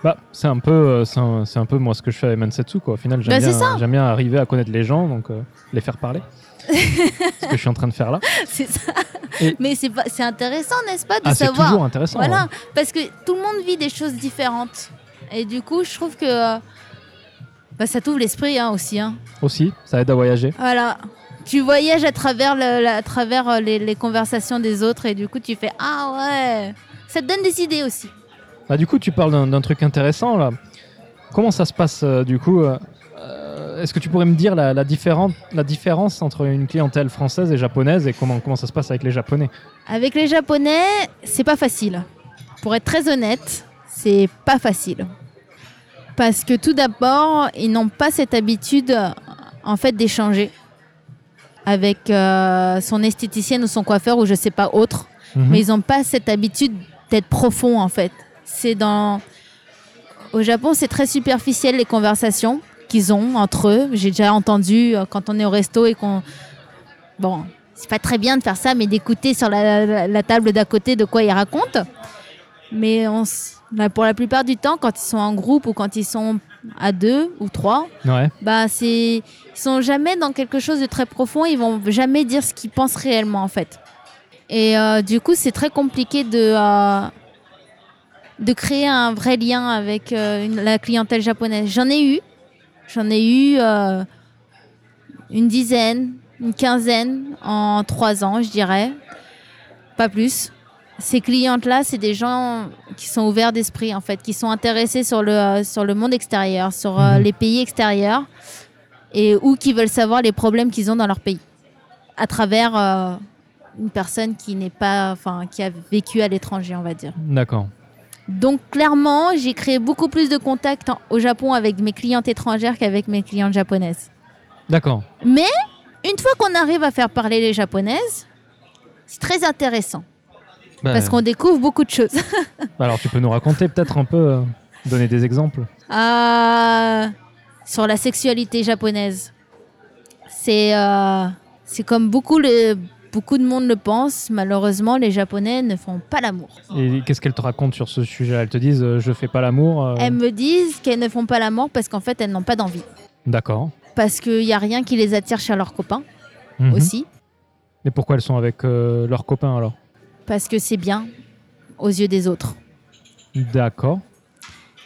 Bah, c'est un peu, euh, c'est un, c'est un peu moi ce que je fais avec Mansetsu quoi. Au final, j'aime Bah, c'est bien, bien arriver à connaître les gens, donc euh, les faire parler. ce que je suis en train de faire là. C'est ça. Et- Mais c'est pas- c'est intéressant, n'est-ce pas, de Ah, c'est savoir. toujours intéressant. Voilà, ouais. parce que tout le monde vit des choses différentes. Et du coup, je trouve que euh, bah, ça t'ouvre l'esprit hein, aussi. hein. Aussi, ça aide à voyager. Voilà. Tu voyages à travers, le- la- à travers euh, les, les conversations des autres et du coup, tu fais Ah ouais Ça te donne des idées aussi. Bah, du coup, tu parles d'un truc intéressant là. Comment ça se passe euh, du coup euh, Est-ce que tu pourrais me dire la, la, différence entre une clientèle française et japonaise et comment, comment ça se passe avec les Japonais? Avec les Japonais, c'est pas facile. Pour être très honnête, c'est pas facile. Parce que tout d'abord, ils n'ont pas cette habitude, en fait, d'échanger avec euh, son esthéticienne ou son coiffeur ou je sais pas autre. Mhm. Mais ils n'ont pas cette habitude d'être profond, en fait. C'est dans... Au Japon, c'est très superficiel, les conversations qu'ils ont entre eux. J'ai déjà entendu euh, quand on est au resto et qu'on... Bon, c'est pas très bien de faire ça, mais d'écouter sur la, la- la table d'à côté de quoi ils racontent. Mais on s- pour la plupart du temps, quand ils sont en groupe ou quand ils sont à deux ou trois, Ouais. bah c'est ils sont jamais dans quelque chose de très profond. Ils vont jamais dire ce qu'ils pensent réellement en fait. Et euh, du coup, c'est très compliqué de euh, de créer un vrai lien avec euh, une- la clientèle japonaise. J'en ai eu, j'en ai eu une dizaine, une quinzaine en trois ans, je dirais, pas plus. Ces clientes-là, c'est des gens qui sont ouverts d'esprit, en fait, qui sont intéressés sur le, euh, sur le monde extérieur, sur euh, Mhm. les pays extérieurs, et ou qui veulent savoir les problèmes qu'ils ont dans leur pays, à travers euh, une personne qui n'est pas, enfin, qui a vécu à l'étranger, on va dire. D'accord. Donc clairement, j'ai créé beaucoup plus de contacts en- au Japon avec mes clientes étrangères qu'avec mes clientes japonaises. D'accord. Mais une fois qu'on arrive à faire parler les japonaises, c'est très intéressant Bah, parce qu'on découvre beaucoup de choses. Alors, tu peux nous raconter peut-être un peu, euh, donner des exemples Euh, sur la sexualité japonaise. C'est euh, c'est comme beaucoup, le, beaucoup de monde le pense. Malheureusement, les Japonais ne font pas l'amour. Et qu'est-ce qu'elles te racontent sur ce sujet Elles te disent euh, je fais pas l'amour Elles me disent qu'elles ne font pas l'amour parce qu'en fait, elles n'ont pas d'envie. D'accord. Parce qu'il n'y a rien qui les attire chez leurs copains Mhm. aussi. Mais pourquoi elles sont avec leurs copains alors? Parce que c'est bien aux yeux des autres. D'accord.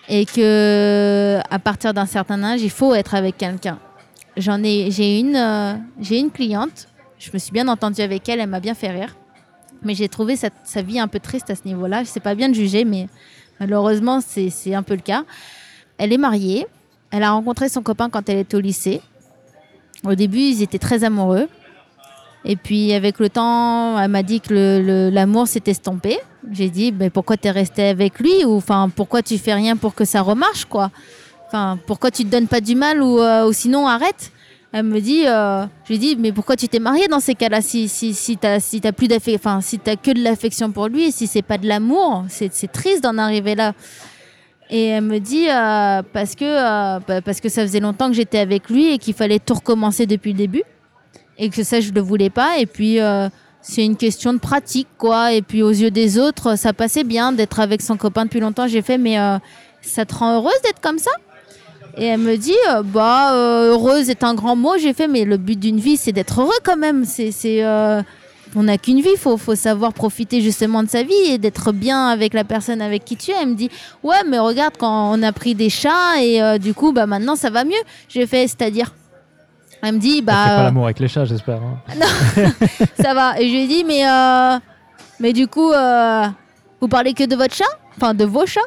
et que à partir d'un certain âge, il faut être avec quelqu'un. J'en ai, j'ai une, euh, j'ai une cliente. Je me suis bien entendue avec elle, elle m'a bien fait rire. Mais j'ai trouvé sa, sa vie un peu triste à ce niveau-là. C'est pas bien de juger, mais malheureusement, c'est, c'est un peu le cas. Elle est mariée. Elle a rencontré son copain quand elle était au lycée. Au début, ils étaient très amoureux. Et puis, avec le temps, elle m'a dit que l'amour s'est estompé. J'ai dit, mais pourquoi tu es resté avec lui Ou enfin, pourquoi tu fais rien pour que ça remarche, quoi? Enfin, pourquoi tu te donnes pas du mal ou, euh, ou sinon arrête? Elle me dit, euh, je lui dis, mais pourquoi tu t'es mariée dans ces cas-là? Si, si, si t'as si t'as plus enfin, si t'as que de l'affection pour lui, et si c'est pas de l'amour, c'est triste d'en arriver là. Et elle me dit, euh, parce, que, bah, parce que ça faisait longtemps que j'étais avec lui et qu'il fallait tout recommencer depuis le début. Et que ça, je le voulais pas. Et puis, euh, c'est une question de pratique, quoi. Et puis, aux yeux des autres, ça passait bien d'être avec son copain depuis longtemps. J'ai fait, mais euh, ça te rend heureuse d'être comme ça? Et elle me dit, euh, bah, heureuse est un grand mot. J'ai fait, mais le but d'une vie, c'est d'être heureux quand même. C'est, c'est, on n'a qu'une vie, faut, faut savoir profiter justement de sa vie et d'être bien avec la personne avec qui tu es. Elle me dit, ouais, mais regarde, quand on a pris des chats et du coup, bah, maintenant, ça va mieux. J'ai fait, c'est-à-dire Elle me dit, Bah, fait pas euh, l'amour avec les chats, j'espère. hein. ça va. Et je lui ai dit, mais, euh, mais du coup, euh, vous parlez que de votre chat? Enfin, de vos chats?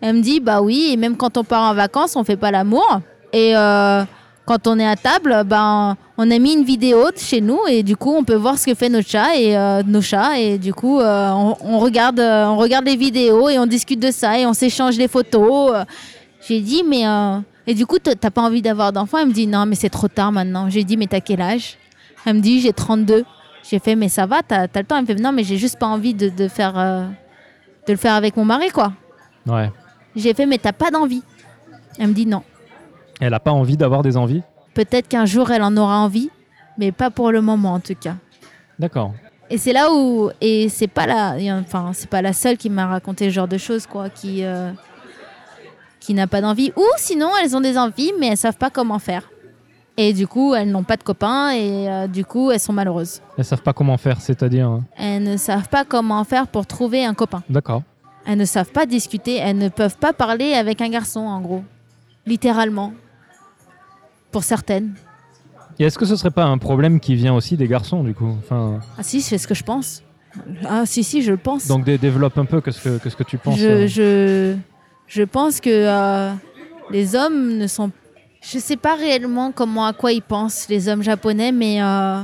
Elle me dit, bah oui, et même quand on part en vacances, on fait pas l'amour. Et euh, quand on est à table, ben, on a mis une vidéo chez nous et du coup, on peut voir ce que fait notre chat et nos chats. Et du coup, on, on regarde, on regarde les vidéos et on discute de ça et on s'échange les photos. J'ai dit, mais. Et du coup, t'as pas envie d'avoir d'enfant Elle me dit, non, mais c'est trop tard maintenant. J'ai dit, mais t'as quel âge? Elle me dit, j'ai 32. J'ai fait, mais ça va, t'as as le temps. Elle me fait, non, mais j'ai juste pas envie de, de faire, euh, de le faire avec mon mari, quoi. Ouais. J'ai fait, mais t'as pas d'envie. Elle me dit, non. Elle a pas envie d'avoir des envies? Peut-être qu'un jour, elle en aura envie, mais pas pour le moment, en tout cas. D'accord. Et c'est là où et c'est pas la enfin c'est pas la seule qui m'a raconté ce genre de choses quoi qui euh, qui n'a pas d'envie ou sinon elles ont des envies mais elles savent pas comment faire. Et du coup, elles n'ont pas de copains et euh, du coup, elles sont malheureuses. Elles savent pas comment faire, c'est-à-dire. hein. Elles ne savent pas comment faire pour trouver un copain. D'accord. Elles ne savent pas discuter, elles ne peuvent pas parler avec un garçon en gros. Littéralement. Pour certaines. Et est-ce que ce serait pas un problème qui vient aussi des garçons, du coup? Enfin, Ah si, c'est ce que je pense. Ah si si, je le pense. Donc dé- développe un peu qu'est-ce que, qu'est-ce que tu penses. je, euh. je, je pense que euh, les hommes ne sont. Je sais pas réellement comment à quoi ils pensent les hommes japonais, mais euh,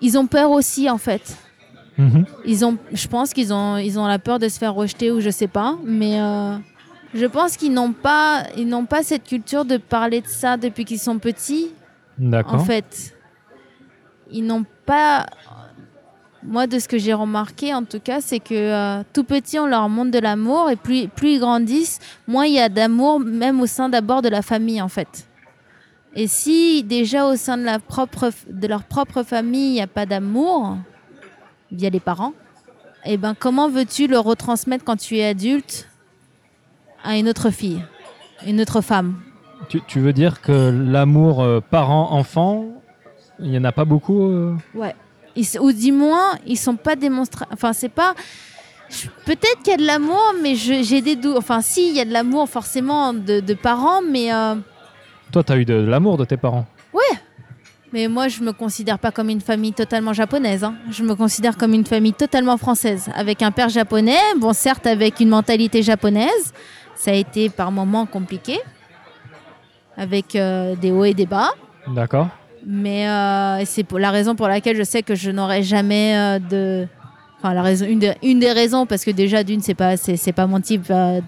ils ont peur aussi en fait. Mhm. Ils ont, je pense qu'ils ont, ils ont la peur de se faire rejeter ou je sais pas, mais euh, je pense qu'ils n'ont pas, ils n'ont pas cette culture de parler de ça depuis qu'ils sont petits. D'accord. En fait, ils n'ont pas. Moi, de ce que j'ai remarqué, en tout cas, c'est que euh, tout petit, on leur montre de l'amour et plus, plus ils grandissent, moins il y a d'amour, même au sein d'abord de la famille, en fait. Et si déjà au sein de, la propre, de leur propre famille, il n'y a pas d'amour via les parents, eh ben, comment veux-tu le retransmettre quand tu es adulte à une autre fille, une autre femme? Tu, tu veux dire que l'amour euh, parent-enfant, il y en a pas beaucoup euh? Ouais. Ils ou du moins, ils sont pas démonstrés. Enfin, c'est pas. Peut-être qu'il y a de l'amour, mais j'ai des doutes. Enfin, si, il y a de l'amour forcément de, de parents, mais, euh, Toi, tu as eu de, l'amour de tes parents? mais moi, je me considère pas comme une famille totalement japonaise. hein. Je me considère comme une famille totalement française, avec un père japonais. Bon, certes, avec une mentalité japonaise. Ça a été par moments compliqué, avec euh, des hauts et des bas. D'accord. Mais euh, c'est la raison pour laquelle je sais que je n'aurai jamais euh, de. Enfin, la raison, une, des- une des raisons, parce que déjà, d'une, c'est pas, c'est, pas mon type. euh,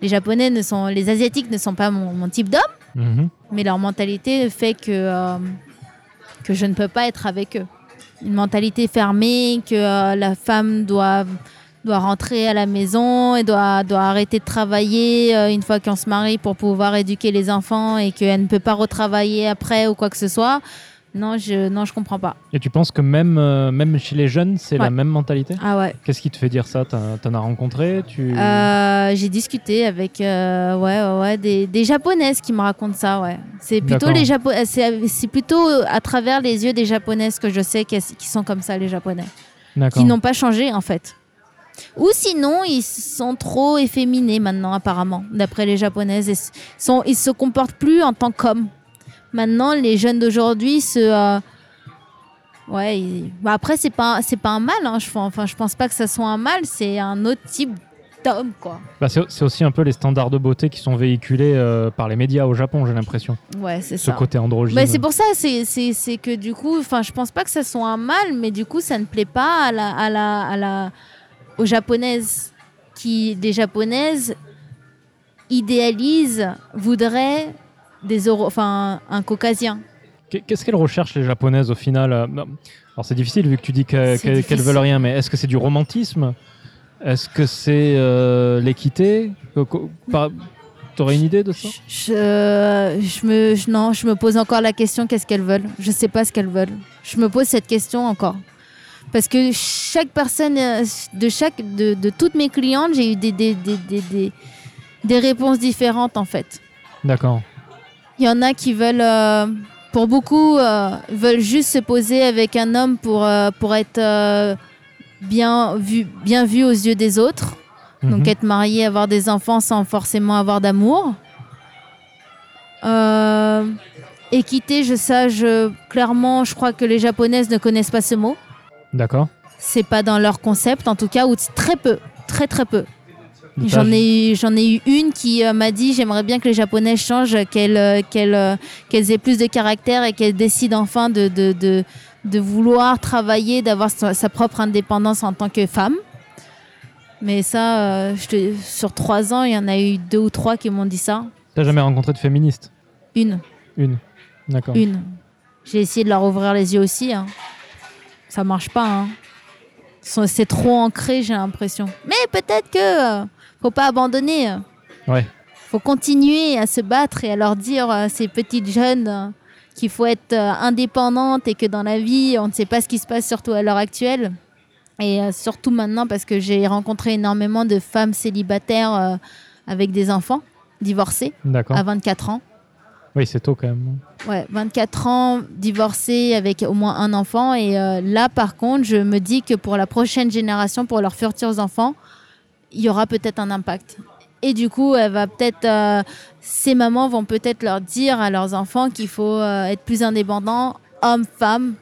les Japonais ne sont. Les Asiatiques ne sont pas mon, mon type d'homme, Mhm. mais leur mentalité fait que, euh, que je ne peux pas être avec eux. Une mentalité fermée, que la femme doit, doit rentrer à la maison et doit, doit arrêter de travailler euh, une fois qu'on se marie pour pouvoir éduquer les enfants et qu'elle ne peut pas retravailler après ou quoi que ce soit. Non, je non, je comprends pas. Et tu penses que même, euh, même chez les jeunes, c'est la même mentalité Ah ouais. Qu'est-ce qui te fait dire ça? T'en as rencontré? Tu... Euh, j'ai discuté avec euh, ouais, ouais, des, des japonaises qui me racontent ça. Ouais. C'est plutôt les Japo- c'est c'est plutôt à travers les yeux des japonaises que je sais qui sont comme ça les japonais, qui n'ont pas changé en fait. Ou sinon ils sont trop efféminés maintenant apparemment, d'après les japonaises. Ils sont ils se comportent plus en tant qu'hommes. Maintenant les jeunes d'aujourd'hui se euh, Ouais, ils- bah après c'est pas c'est pas un mal hein, je enfin je pense pas que ça soit un mal, c'est un autre type d'homme quoi. Bah, c'est aussi un peu les standards de beauté qui sont véhiculés euh, par les médias au Japon, j'ai l'impression. Ouais, c'est Ce ça. côté androgyne. Mais c'est pour ça, c'est que du coup, enfin, je pense pas que ça soit un mal, mais du coup, ça ne plaît pas à la, à la, à la, aux japonaises qui, des japonaises idéalisent, voudraient des Euro- enfin, un caucasien. Qu'est- Qu'est-ce qu'elles recherchent les japonaises au final euh. Alors c'est difficile vu que tu dis qu'elles difficile. veulent rien, mais est-ce que c'est du romantisme? Est-ce que c'est euh, l'équité? T'aurais une idée de ça? Je, je me, je- non, je me pose encore la question qu'est-ce qu'elles veulent? Je sais pas ce qu'elles veulent. Je me pose cette question encore. Parce que chaque personne, euh, de, chaque, de, de toutes mes clientes, j'ai eu des, des, des, des, des, réponses différentes en fait. D'accord. Il y en a qui veulent, euh, pour beaucoup, euh, veulent juste se poser avec un homme pour, euh, pour être bien, vu, bien vu aux yeux des autres. Donc Mhm. être marié, avoir des enfants sans forcément avoir d'amour. Équité, je sache clairement, je crois que les japonaises ne connaissent pas ce mot. D'accord. C'est pas dans leur concept, en tout cas, ou très peu, très très peu. J'en ai, eu- j'en ai eu une qui euh, m'a dit j'aimerais bien que les Japonais changent, qu'elles euh, qu'elles, euh, qu'elles aient plus de caractère et qu'elles décident enfin de, de, de, de vouloir travailler, d'avoir sa, sa propre indépendance en tant que femme. Mais ça, je te- sur trois ans, il y en a eu deux ou trois qui m'ont dit ça. T'as jamais rencontré de féministe? Une, Une. D'accord. une. J'ai essayé de leur ouvrir les yeux aussi. hein. Ça marche pas. hein. C'est trop ancré, j'ai l'impression. Mais peut-être que euh, faut pas abandonner. euh. Ouais. faut continuer à se battre et à leur dire à ces petites jeunes euh, qu'il faut être euh, indépendante et que dans la vie, on ne sait pas ce qui se passe, surtout à l'heure actuelle. Et euh, surtout maintenant, parce que j'ai rencontré énormément de femmes célibataires euh, avec des enfants, divorcées, D'accord. à 24 ans. Oui, c'est tôt quand même. Ouais, 24 ans, divorcés avec au moins un enfant. Et euh, là, par contre, je me dis que pour la prochaine génération, pour leurs futurs enfants, il y aura peut-être un impact. Et du coup, elle va peut-être, euh, ces mamans vont peut-être leur dire à leurs enfants qu'il faut euh, être plus indépendant, homme, femme,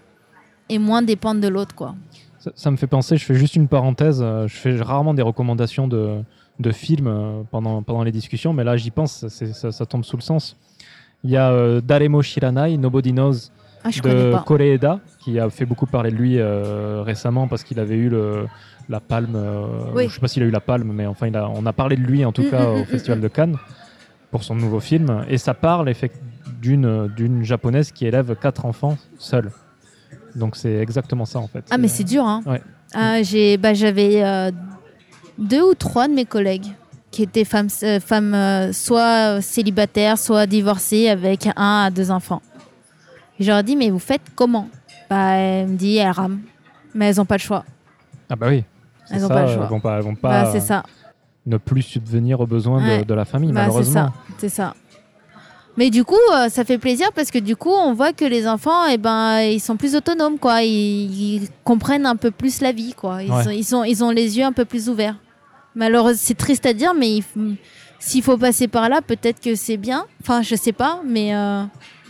et moins dépendre de l'autre, quoi. Ça, ça me fait penser, je fais juste une parenthèse, euh, je fais rarement des recommandations de, de films euh, pendant, pendant les discussions, mais là j'y pense, ça tombe sous le sens. Il y a euh, Daremo Shiranai, Nobody Knows, Ah, de. Koreeda, qui a fait beaucoup parler de lui euh, récemment parce qu'il avait eu le, la palme, euh, Oui. je sais pas s'il a eu la palme, mais enfin il a, on a parlé de lui en tout Mm, cas mm, au mm, Festival de Cannes pour son nouveau film, et ça parle d'une d'une japonaise qui élève quatre enfants seule. Donc c'est exactement ça en fait. Ah, mais c'est dur, hein. Ouais. Ah, j'ai, bah, j'avais deux ou trois de mes collègues qui étaient femmes, euh, femmes euh, soit célibataires, soit divorcées avec un à deux enfants. Et je leur ai dit, mais vous faites comment? Bah, elle me dit, elles rament. Mais elles n'ont pas le choix. Ah bah oui. Elles ont ça, pas le choix. Elles vont pas, elles vont pas Bah, ça. ne plus subvenir aux besoins de- Ouais. de, la famille, Bah, c'est malheureusement. ça. C'est ça. Mais du coup, euh, ça fait plaisir parce que du coup, on voit que les enfants, eh ben, ils sont plus autonomes, quoi. Ils, ils comprennent un peu plus la vie, quoi. Ils, Ouais. sont, ils, sont- ils ont les yeux un peu plus ouverts. Malheureusement, c'est triste à dire, mais s'il faut passer par là, peut-être que c'est bien. Enfin, je sais pas, mais euh,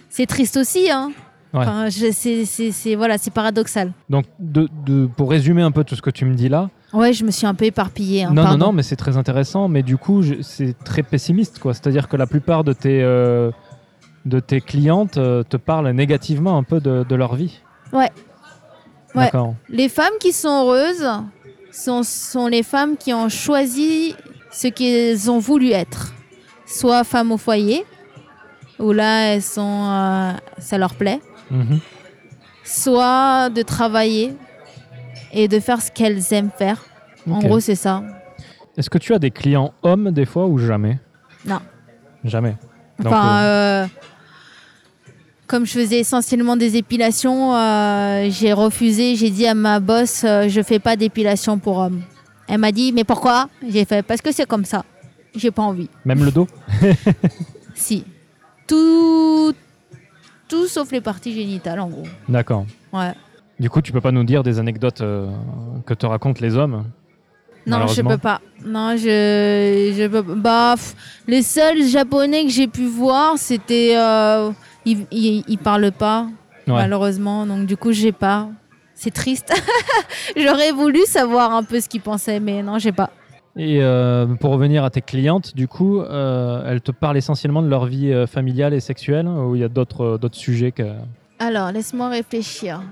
c'est triste aussi, hein. Ouais. Enfin, c'est, voilà, c'est paradoxal. Donc, de, de- pour résumer un peu tout ce que tu me dis là, Ouais, je me suis un peu éparpillée. hein, non, non, pardon. non, mais c'est très intéressant, mais du coup, c'est très pessimiste, quoi. C'est-à-dire que la plupart de tes, euh, de tes clientes euh, te parlent négativement un peu de, de leur vie. Ouais. Ouais. Les femmes qui sont heureuses sont, sont les femmes qui ont choisi ce qu'elles ont voulu être. Soit femmes au foyer, où là, elles sont, euh, ça leur plaît. Mhm. Soit de travailler et de faire ce qu'elles aiment faire. En gros, c'est ça. Est-ce que tu as des clients hommes des fois ou jamais? Non. Jamais. Donc, Enfin, euh, euh, comme je faisais essentiellement des épilations, euh, j'ai refusé. J'ai dit à ma boss, euh, je fais pas d'épilation pour hommes. Elle m'a dit, mais pourquoi? J'ai fait parce que c'est comme ça. J'ai pas envie. même le dos? Si. Tout, tout sauf les parties génitales, en gros. D'accord. Ouais. Du coup, tu peux pas nous dire des anecdotes euh, que te racontent les hommes? Non, je peux pas. Non, je, je peux pas. Bah, pff, les seuls japonais que j'ai pu voir, c'était, euh, ils, ils, ils parlent pas. Ouais. malheureusement. Donc du coup, j'ai pas. C'est triste. J'aurais voulu savoir un peu ce qu'ils pensaient, mais non, j'ai pas. Et euh, pour revenir à tes clientes, du coup, euh, elles te parlent essentiellement de leur vie euh, familiale et sexuelle ou il y a d'autres euh, d'autres sujets que... Alors, laisse-moi réfléchir.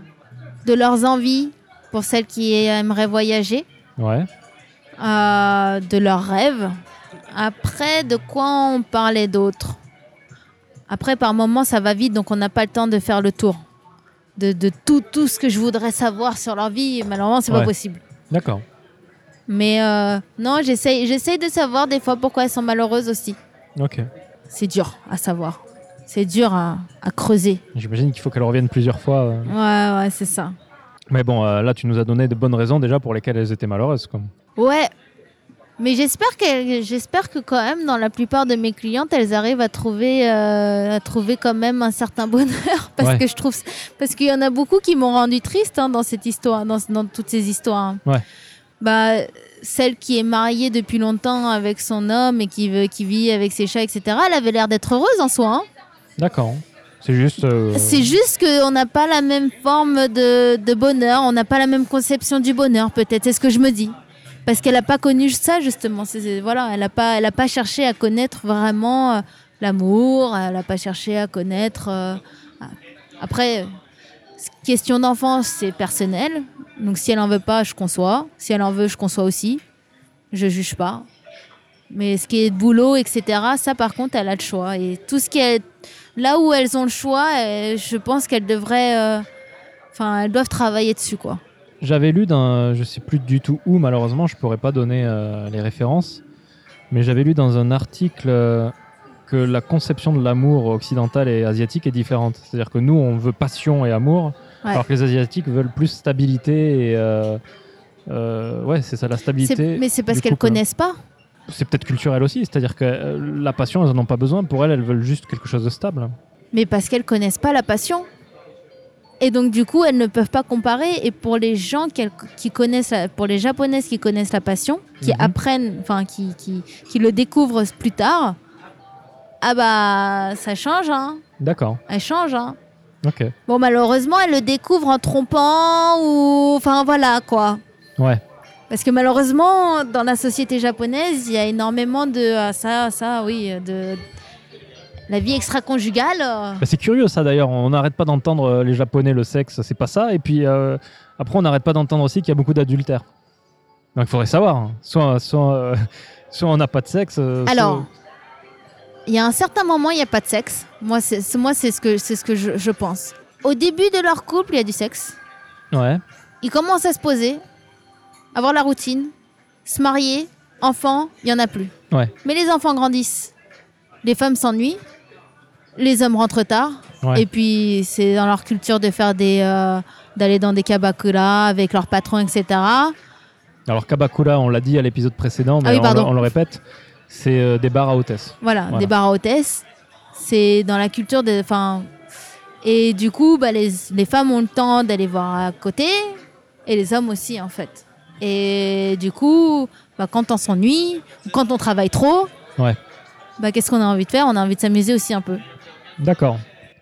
De leurs envies pour celles qui aimeraient voyager, Ouais. euh, de leurs rêves. Après, de quoi on parlait d'autre? Après, par moments, ça va vite, donc on n'a pas le temps de faire le tour. De, de tout, tout ce que je voudrais savoir sur leur vie, malheureusement, c'est Ouais. pas possible. D'accord. Mais euh, non, j'essaye j'essaye de savoir des fois pourquoi elles sont malheureuses aussi. Ok. C'est dur à savoir. C'est dur à, à creuser. J'imagine qu'il faut qu'elles reviennent plusieurs fois. euh. Ouais, ouais, c'est ça. Mais bon, euh, là, tu nous as donné de bonnes raisons déjà pour lesquelles elles étaient malheureuses. Quoi. Ouais. Mais j'espère que j'espère que quand même dans la plupart de mes clientes, elles arrivent à trouver euh, à trouver quand même un certain bonheur parce Ouais. que je trouve parce qu'il y en a beaucoup qui m'ont rendu triste hein, dans cette histoire dans, dans toutes ces histoires. hein. Ouais. Bah celle qui est mariée depuis longtemps avec son homme et qui veut qui vit avec ses chats etc. Elle avait l'air d'être heureuse en soi. hein. D'accord. C'est juste... euh, C'est juste qu'on n'a pas la même forme de, de bonheur, on n'a pas la même conception du bonheur, peut-être, c'est ce que je me dis. Parce qu'elle n'a pas connu ça justement. Voilà, elle n'a pas, elle a pas cherché à connaître vraiment euh, l'amour. Elle n'a pas cherché à connaître. euh, ah. après, question d'enfance, c'est personnel. Donc si elle en veut pas, je conçois. Si elle en veut, je conçois aussi. Je juge pas. Mais ce qui est de boulot, etc., ça par contre, elle a le choix. Et tout ce qui est là où elles ont le choix, euh, je pense qu'elles devraient, enfin, elles doivent travailler dessus, quoi. J'avais lu dans, je sais plus du tout où, malheureusement, je pourrais pas donner euh, les références, mais j'avais lu dans un article euh, que la conception de l'amour occidental et asiatique est différente. C'est-à-dire que nous, on veut passion et amour, Ouais. alors que les asiatiques veulent plus stabilité et euh, ouais, c'est ça, la stabilité. Mais c'est parce qu'elles connaissent pas. C'est peut-être culturel aussi, c'est-à-dire que la passion, elles en ont pas besoin. Pour elles, elles veulent juste quelque chose de stable. Mais parce qu'elles connaissent pas la passion. Et donc du coup, elles ne peuvent pas comparer. Et pour les gens qui connaissent, la- pour les japonaises qui connaissent la passion, qui Mhm. apprennent, enfin qui, qui, qui le découvrent plus tard, ah bah ça change, hein. D'accord. Elle change, hein. Ok. Bon malheureusement, elles le découvrent en trompant ou, enfin voilà quoi. Ouais. Parce que malheureusement, dans la société japonaise, il y a énormément de ah, ça, ça, oui, de la vie extra-conjugale. euh, Bah, c'est curieux ça d'ailleurs, on n'arrête pas d'entendre euh, les Japonais, le sexe, c'est pas ça. Et puis euh, après, on n'arrête pas d'entendre aussi qu'il y a beaucoup d'adultères. Donc il faudrait savoir, hein. soit, soit, soit on n'a pas de sexe. soit- Alors, il y a un certain moment, il n'y a pas de sexe. Moi, c'est moi, c'est ce que c'est ce que je, je pense. Au début de leur couple, il y a du sexe. Ouais, Ils commencent à se poser, avoir la routine, se marier, enfants, il y en a plus. Ouais. Mais les enfants grandissent, les femmes s'ennuient, les hommes rentrent tard. ouais. Et puis, c'est dans leur culture de faire des. euh, d'aller dans des kabakura avec leur patron, etc. Alors Kabakura, on l'a dit à l'épisode précédent, mais Ah oui, on, le, pardon. on le répète, c'est euh, des bars à hôtesse. Voilà, Voilà. des bars à hôtesses. C'est dans la culture de. Enfin. Et du coup, bah, les, les femmes ont le temps d'aller voir à côté, et les hommes aussi, en fait. Et du coup, bah, quand on s'ennuie, quand on travaille trop, Ouais. bah, qu'est-ce qu'on a envie de faire? On a envie de s'amuser aussi un peu. D'accord.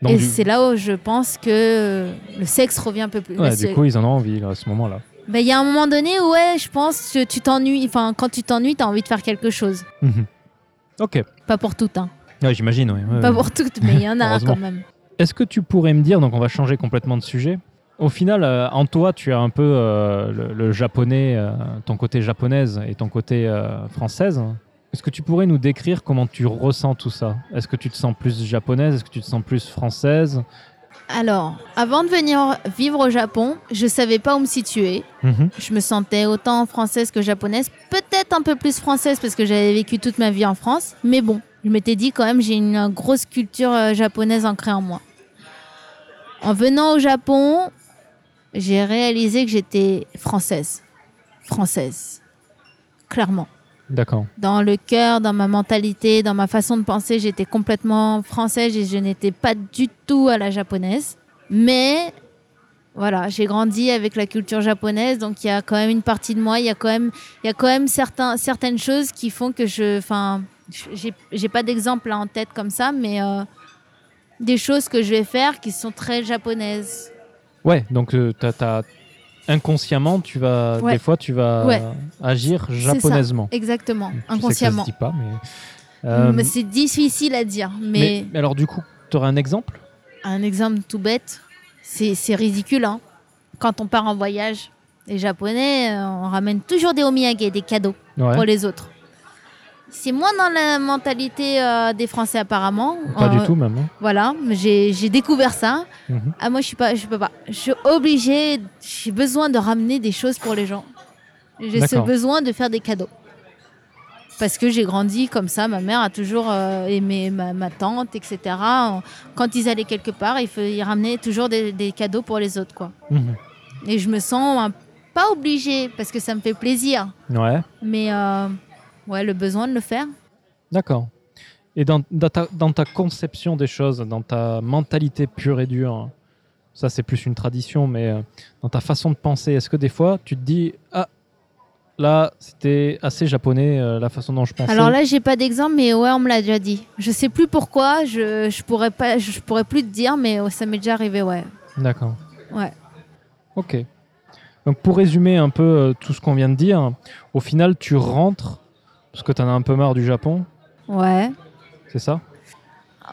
Et du, c'est là où je pense que le sexe revient un peu plus. ouais, du coup, ils en ont envie là, à ce moment-là. Bah, Il y a un moment donné où, ouais, je pense que tu t'ennuies. Enfin, quand tu t'ennuies, tu as envie de faire quelque chose. Mhm. Ok. Pas pour toutes, hein. Ouais, J'imagine, oui. Ouais, Pas ouais. pour toutes, mais il y en a quand même. Est-ce que tu pourrais me dire, donc on va changer complètement de sujet, au final, euh, en toi, tu as un peu euh, le, le japonais, euh, ton côté japonaise et ton côté française. Est-ce que tu pourrais nous décrire comment tu ressens tout ça? Est-ce que tu te sens plus japonaise? Est-ce que tu te sens plus française? Alors, avant de venir vivre au Japon, je savais pas où me situer. Mhm. Je me sentais autant française que japonaise, peut-être un peu plus française parce que j'avais vécu toute ma vie en France. Mais bon, je m'étais dit quand même j'ai une grosse culture euh, japonaise ancrée en moi. En venant au Japon, j'ai réalisé que j'étais française. Française. Clairement. D'accord. Dans le cœur, dans ma mentalité, dans ma façon de penser, j'étais complètement française et je n'étais pas du tout à la japonaise. Mais voilà, j'ai grandi avec la culture japonaise, donc il y a quand même une partie de moi, il y a quand même, il y a quand même certains, certaines choses qui font que je, enfin, j'ai pas d'exemple en tête comme ça, mais euh, des choses que je vais faire qui sont très japonaises. Ouais, donc euh, t'as- inconsciemment, tu vas, Ouais. des fois, tu vas Ouais. agir C'est ça, japonaisement. Exactement, Je sais que ça inconsciemment. se dit pas, mais. euh, c'est difficile à dire, mais, alors, du coup, tu aurais un exemple? Un exemple tout bête, c'est ridicule. Hein. Quand on part en voyage, les Japonais, euh, on ramène toujours des omiyage, des cadeaux Ouais. pour les autres. C'est moins dans la mentalité euh, des Français apparemment. Pas Euh, du tout, même. hein. Voilà, j'ai découvert ça. Mhm. Ah moi je suis pas, je peux pas. Je suis obligée, j'ai besoin de ramener des choses pour les gens. J'ai ce besoin de faire des cadeaux. Parce que j'ai grandi comme ça, ma mère a toujours euh, aimé ma, ma tante, etc. Quand ils allaient quelque part, ils, ils ramenaient toujours des, des cadeaux pour les autres, quoi. Mhm. Et je me sens un- pas obligée parce que ça me fait plaisir, Ouais. mais euh, ouais, le besoin de le faire. D'accord. Et dans, dans ta, dans ta conception des choses, dans ta mentalité pure et dure, ça c'est plus une tradition, mais euh, dans ta façon de penser, est-ce que des fois tu te dis ah là c'était assez japonais euh, la façon dont je pensais Alors là, j'ai pas d'exemple, mais ouais, on me l'a déjà dit. Je sais plus pourquoi, je, je pourrais pas, je pourrais plus te dire, mais ça m'est déjà arrivé, ouais. D'accord. Ouais. Ok. Donc pour résumer un peu euh, tout ce qu'on vient de dire, au final tu rentres parce que tu en as un peu marre du Japon, Ouais, c'est ça?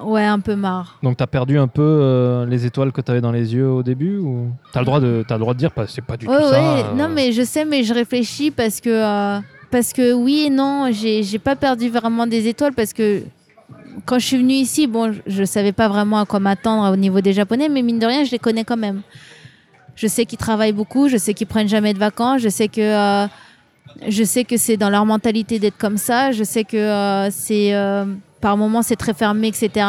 Ouais, un peu marre. Donc tu as perdu un peu euh, les étoiles que tu avais dans les yeux au début ou tu as le droit de t'as le droit de dire parce que c'est pas du Ouais, tout ça. ouais, euh, non, mais je sais, mais je réfléchis parce que, euh, parce que oui et non, j'ai j'ai pas perdu vraiment des étoiles parce que quand je suis venue ici, bon, je- je savais pas vraiment à quoi m'attendre au niveau des Japonais, mais mine de rien, je les connais quand même. Je sais qu'ils travaillent beaucoup, je sais qu'ils prennent jamais de vacances, je sais que, euh, je sais que c'est dans leur mentalité d'être comme ça, je sais que euh, c'est, euh, par moments, c'est très fermé, etc.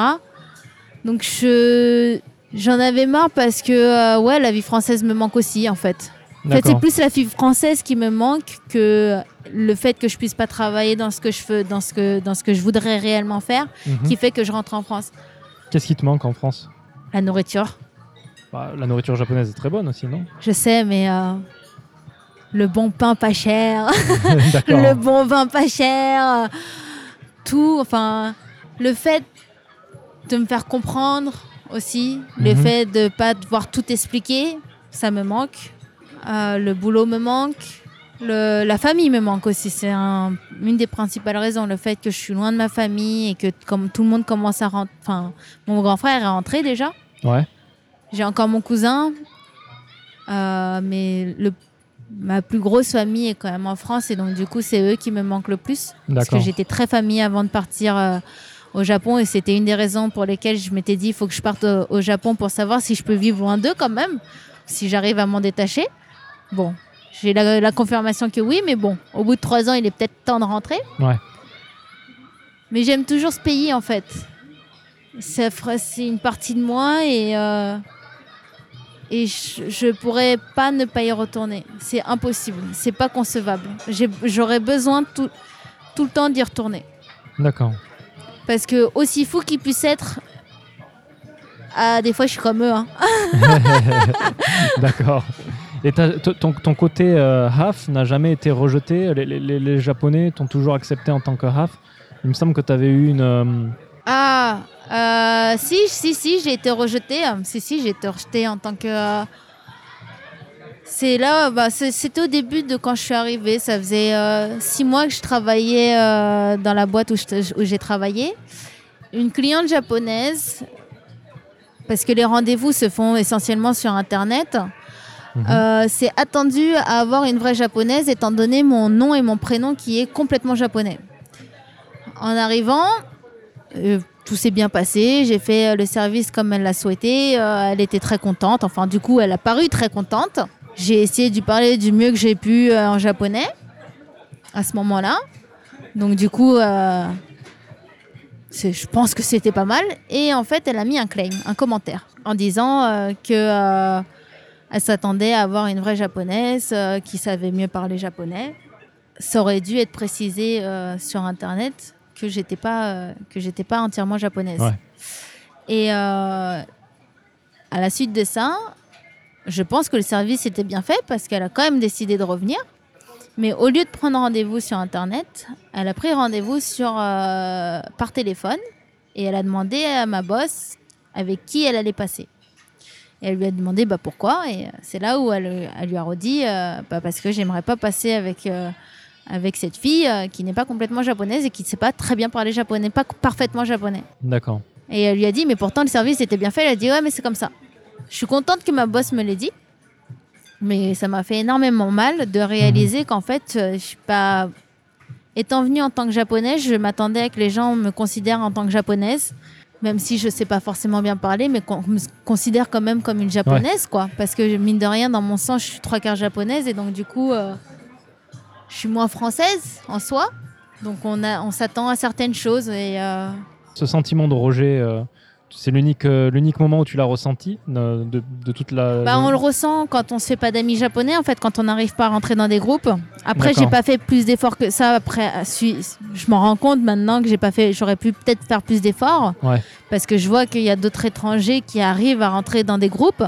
Donc je, j'en avais marre parce que, euh, ouais, la vie française me manque aussi, en fait. En fait, c'est plus la fille française qui me manque que le fait que je puisse pas travailler dans ce que je fais, dans ce que, dans ce que je voudrais réellement faire, Mhm. qui fait que je rentre en France. Qu'est-ce qui te manque en France? La nourriture, Bah, La nourriture japonaise est très bonne aussi, non? Je sais, mais euh, le bon pain pas cher, le bon vin pas cher, tout, enfin, le fait de me faire comprendre aussi, le Mhm. fait de pas devoir tout expliquer, ça me manque. Euh, le boulot me manque. Le- la famille me manque aussi. C'est un- une des principales raisons. Le fait que je suis loin de ma famille et que comme tout le monde commence à rentrer. Enfin, mon grand frère est rentré déjà. Ouais. J'ai encore mon cousin. Euh, mais le, ma plus grosse famille est quand même en France. Et donc, du coup, c'est eux qui me manquent le plus. Parce que j'étais très famille avant de partir euh, au Japon. Et c'était une des raisons pour lesquelles je m'étais dit il faut que je parte au, au Japon pour savoir si je peux vivre loin d'eux quand même. Si j'arrive à m'en détacher. Bon, j'ai la, la confirmation que oui, mais bon, au bout de trois ans, il est peut-être temps de rentrer. Ouais. Mais j'aime toujours ce pays en fait. C'est une partie de moi et, euh, et je, je pourrais pas ne pas y retourner. C'est impossible, c'est pas concevable. J'aurais besoin tout, tout le temps d'y retourner. D'accord. Parce que aussi fou qu'ils puissent être, ah, des fois je suis comme eux. hein. D'accord. Et ton, ton côté euh, half n'a jamais été rejeté? Les, les- les- les Japonais t'ont toujours accepté en tant que half? Il me semble que tu avais eu une. euh, Ah, euh, si, si, si, j'ai été rejetée. Euh, Si, si, j'ai été rejetée en tant que. euh, C'est là, bah, c'est- c'était au début de quand je suis arrivée. Ça faisait euh, six mois que je travaillais euh, dans la boîte où j'ai travaillé. Une cliente japonaise, parce que les rendez-vous se font essentiellement sur Internet, Mhm. euh, s'est attendue à avoir une vraie japonaise, étant donné mon nom et mon prénom qui est complètement japonais. En arrivant, euh, tout s'est bien passé. J'ai fait euh, le service comme elle l'a souhaité. Euh, elle était très contente. Enfin, du coup, elle a paru très contente. J'ai essayé de parler du mieux que j'ai pu euh, en japonais à ce moment-là. Donc, du coup, je pense que c'était pas mal. Et en fait, elle a mis un claim, un commentaire, en disant euh, que elle s'attendait à avoir une vraie japonaise qui savait mieux parler japonais. Ça aurait dû être précisé sur Internet que j'étais pas euh, que j'étais pas entièrement japonaise. Ouais. Et euh, à la suite de ça, je pense que le service était bien fait parce qu'elle a quand même décidé de revenir. Mais au lieu de prendre rendez-vous sur Internet, elle a pris rendez-vous sur euh, par téléphone et elle a demandé à ma boss avec qui elle allait passer. Et elle lui a demandé bah, pourquoi? Et c'est là où elle, elle lui a redit euh, bah, parce que j'aimerais pas passer avec, euh, avec cette fille euh, qui n'est pas complètement japonaise et qui ne sait pas très bien parler japonais, pas parfaitement japonais. D'accord. Et elle lui a dit, mais pourtant le service était bien fait. Elle a dit, ouais, mais c'est comme ça. Je suis contente que ma boss me l'ait dit. Mais ça m'a fait énormément mal de réaliser qu'en fait, euh, je suis pas. Étant venue en tant que japonaise, je m'attendais à que les gens me considèrent en tant que japonaise. Même si je sais pas forcément bien parler, mais qu'on me considère quand même comme une japonaise, quoi. Parce que mine de rien, dans mon sang, je suis trois quarts japonaise et donc du coup, euh, je suis moins française en soi. Donc on, a, on s'attend à certaines choses et. euh, Ce sentiment de rejet, euh, c'est l'unique euh, l'unique moment où tu l'as ressenti de, de toute la. Bah, on le ressent quand on se fait pas d'amis japonais, en fait, quand on n'arrive pas à rentrer dans des groupes. Après, j'ai pas fait plus d'efforts que ça. Après, je m'en rends compte maintenant que j'ai pas fait. J'aurais pu peut-être faire plus d'efforts Ouais. parce que je vois qu'il y a d'autres étrangers qui arrivent à rentrer dans des groupes,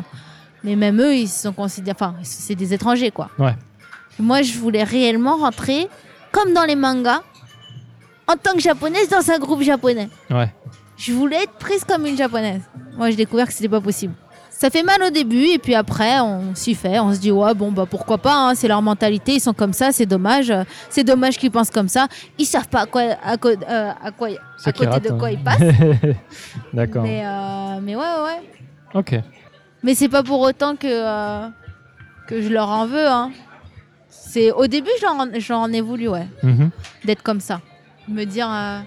mais même eux, ils sont considérés. Enfin, c'est des étrangers, quoi. Ouais. Moi, je voulais réellement rentrer comme dans les mangas, en tant que japonaise dans un groupe japonais. Ouais. Je voulais être prise comme une japonaise. Moi, j'ai découvert que c'était pas possible. Ça fait mal au début et puis après on s'y fait, on se dit ouais bon bah pourquoi pas, hein, c'est leur mentalité, ils sont comme ça, c'est dommage, euh, c'est dommage qu'ils pensent comme ça, ils savent pas à quoi, à, euh, à quoi, à côté rate, de quoi hein. ils passent. D'accord. mais, euh, mais ouais ouais ouais. Ok. Mais c'est pas pour autant que, euh, que je leur en veux. Hein. C'est au début, j'en ai voulu, ouais, Mhm. d'être comme ça, me dire euh,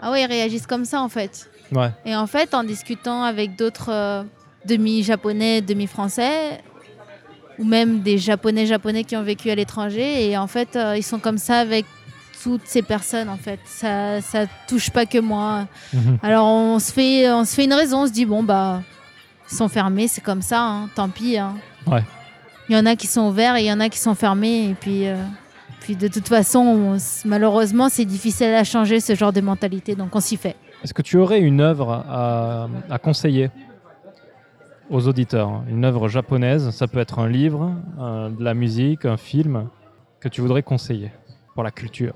ah ouais, ils réagissent comme ça en fait. Ouais. Et en fait, en discutant avec d'autres euh, demi-japonais, demi-français, ou même des japonais japonais qui ont vécu à l'étranger, et en fait, euh, ils sont comme ça avec toutes ces personnes en fait. Ça, ça touche pas que moi. Mhm. Alors on se fait, on se fait une raison, on se dit bon bah ils sont fermés, c'est comme ça, hein, tant pis. hein. Ouais. Il y en a qui sont ouverts et il y en a qui sont fermés et puis, euh, puis de toute façon, on malheureusement c'est difficile à changer ce genre de mentalité, donc on s'y fait. Est-ce que tu aurais une œuvre à, à conseiller aux auditeurs Une œuvre japonaise, ça peut être un livre, euh, de la musique, un film, que tu voudrais conseiller pour la culture?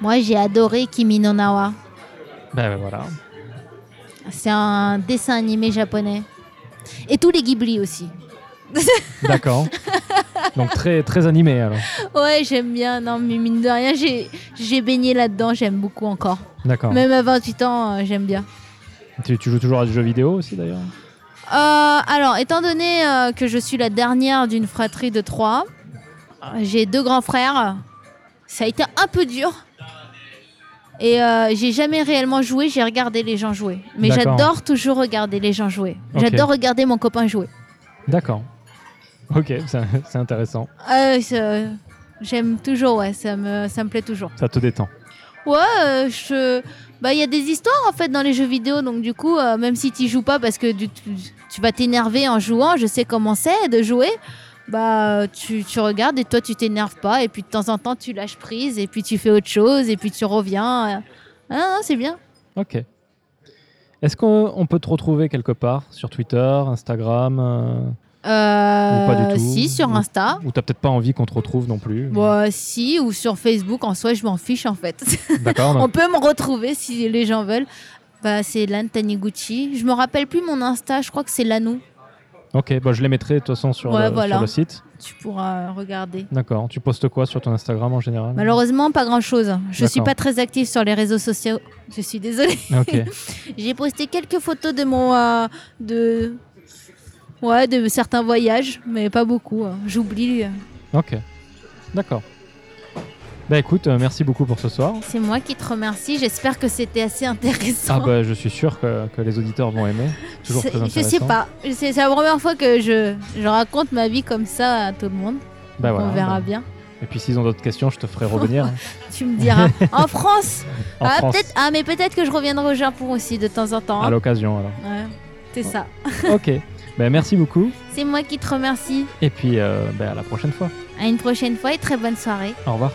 Moi j'ai adoré Kimi no Nawa. Ben voilà. C'est un dessin animé japonais et tous les Ghibli aussi. D'accord. Donc très, très animé alors. Ouais j'aime bien, non mais mine de rien j'ai j'ai baigné là-dedans, j'aime beaucoup encore. D'accord. Même à 28 ans, euh, j'aime bien. Tu, tu joues toujours à des jeux vidéo aussi d'ailleurs? Euh, alors, étant donné euh, que je suis la dernière d'une fratrie de trois, j'ai deux grands frères. Ça a été un peu dur. Et euh, j'ai jamais réellement joué, j'ai regardé les gens jouer. Mais j'adore toujours regarder les gens jouer. J'adore regarder mon copain jouer. D'accord. Ok, c'est intéressant. Euh, J'aime toujours, ouais, ça me, ça me plaît toujours. Ça te détend. Ouais, euh, je... bah il y a des histoires en fait dans les jeux vidéo, donc du coup, euh, même si tu joues pas parce que tu, tu vas t'énerver en jouant, je sais comment c'est de jouer. Bah tu, tu regardes et toi tu t'énerves pas et puis de temps en temps tu lâches prise et puis tu fais autre chose et puis tu reviens. Ah c'est bien. Ok. Est-ce qu'on on peut te retrouver quelque part sur Twitter, Instagram euh, Euh, Ou pas du tout. Si sur Insta. Ou t'as peut-être pas envie qu'on te retrouve non plus Bah, si ou sur Facebook en soi je m'en fiche en fait. D'accord. On peut me retrouver si les gens veulent. Bah, c'est Lan Taniguchi. Je me rappelle plus mon Insta, je crois que c'est Lanou. Ok, bah, je les mettrai de toute façon sur, Ouais, le, voilà. sur le site. Tu pourras regarder. D'accord. Tu postes quoi sur ton Instagram en général? Malheureusement, pas grand chose. Je suis pas très active sur les réseaux sociaux. Je suis désolée. J'ai posté quelques photos de mon. euh, de. Ouais, de certains voyages, mais pas beaucoup. hein. J'oublie. Ok. D'accord. Bah écoute, euh, merci beaucoup pour ce soir. C'est moi qui te remercie. J'espère que c'était assez intéressant. Ah bah je suis sûr que, que les auditeurs vont aimer. Toujours C'est- très je intéressant. sais pas. C'est c'est la première fois que je, je raconte ma vie comme ça à tout le monde. Bah On voilà, verra bah. bien. Et puis s'ils ont d'autres questions, je te ferai revenir. hein, Tu me diras. en France. en ah, France. peut-être. Ah, mais peut-être que je reviendrai au Japon aussi de temps en temps. À hein. l'occasion alors. Ouais, c'est ça. ok. Bah merci beaucoup. C'est moi qui te remercie. Et puis euh, bah, à la prochaine fois. À une prochaine fois et très bonne soirée. Au revoir.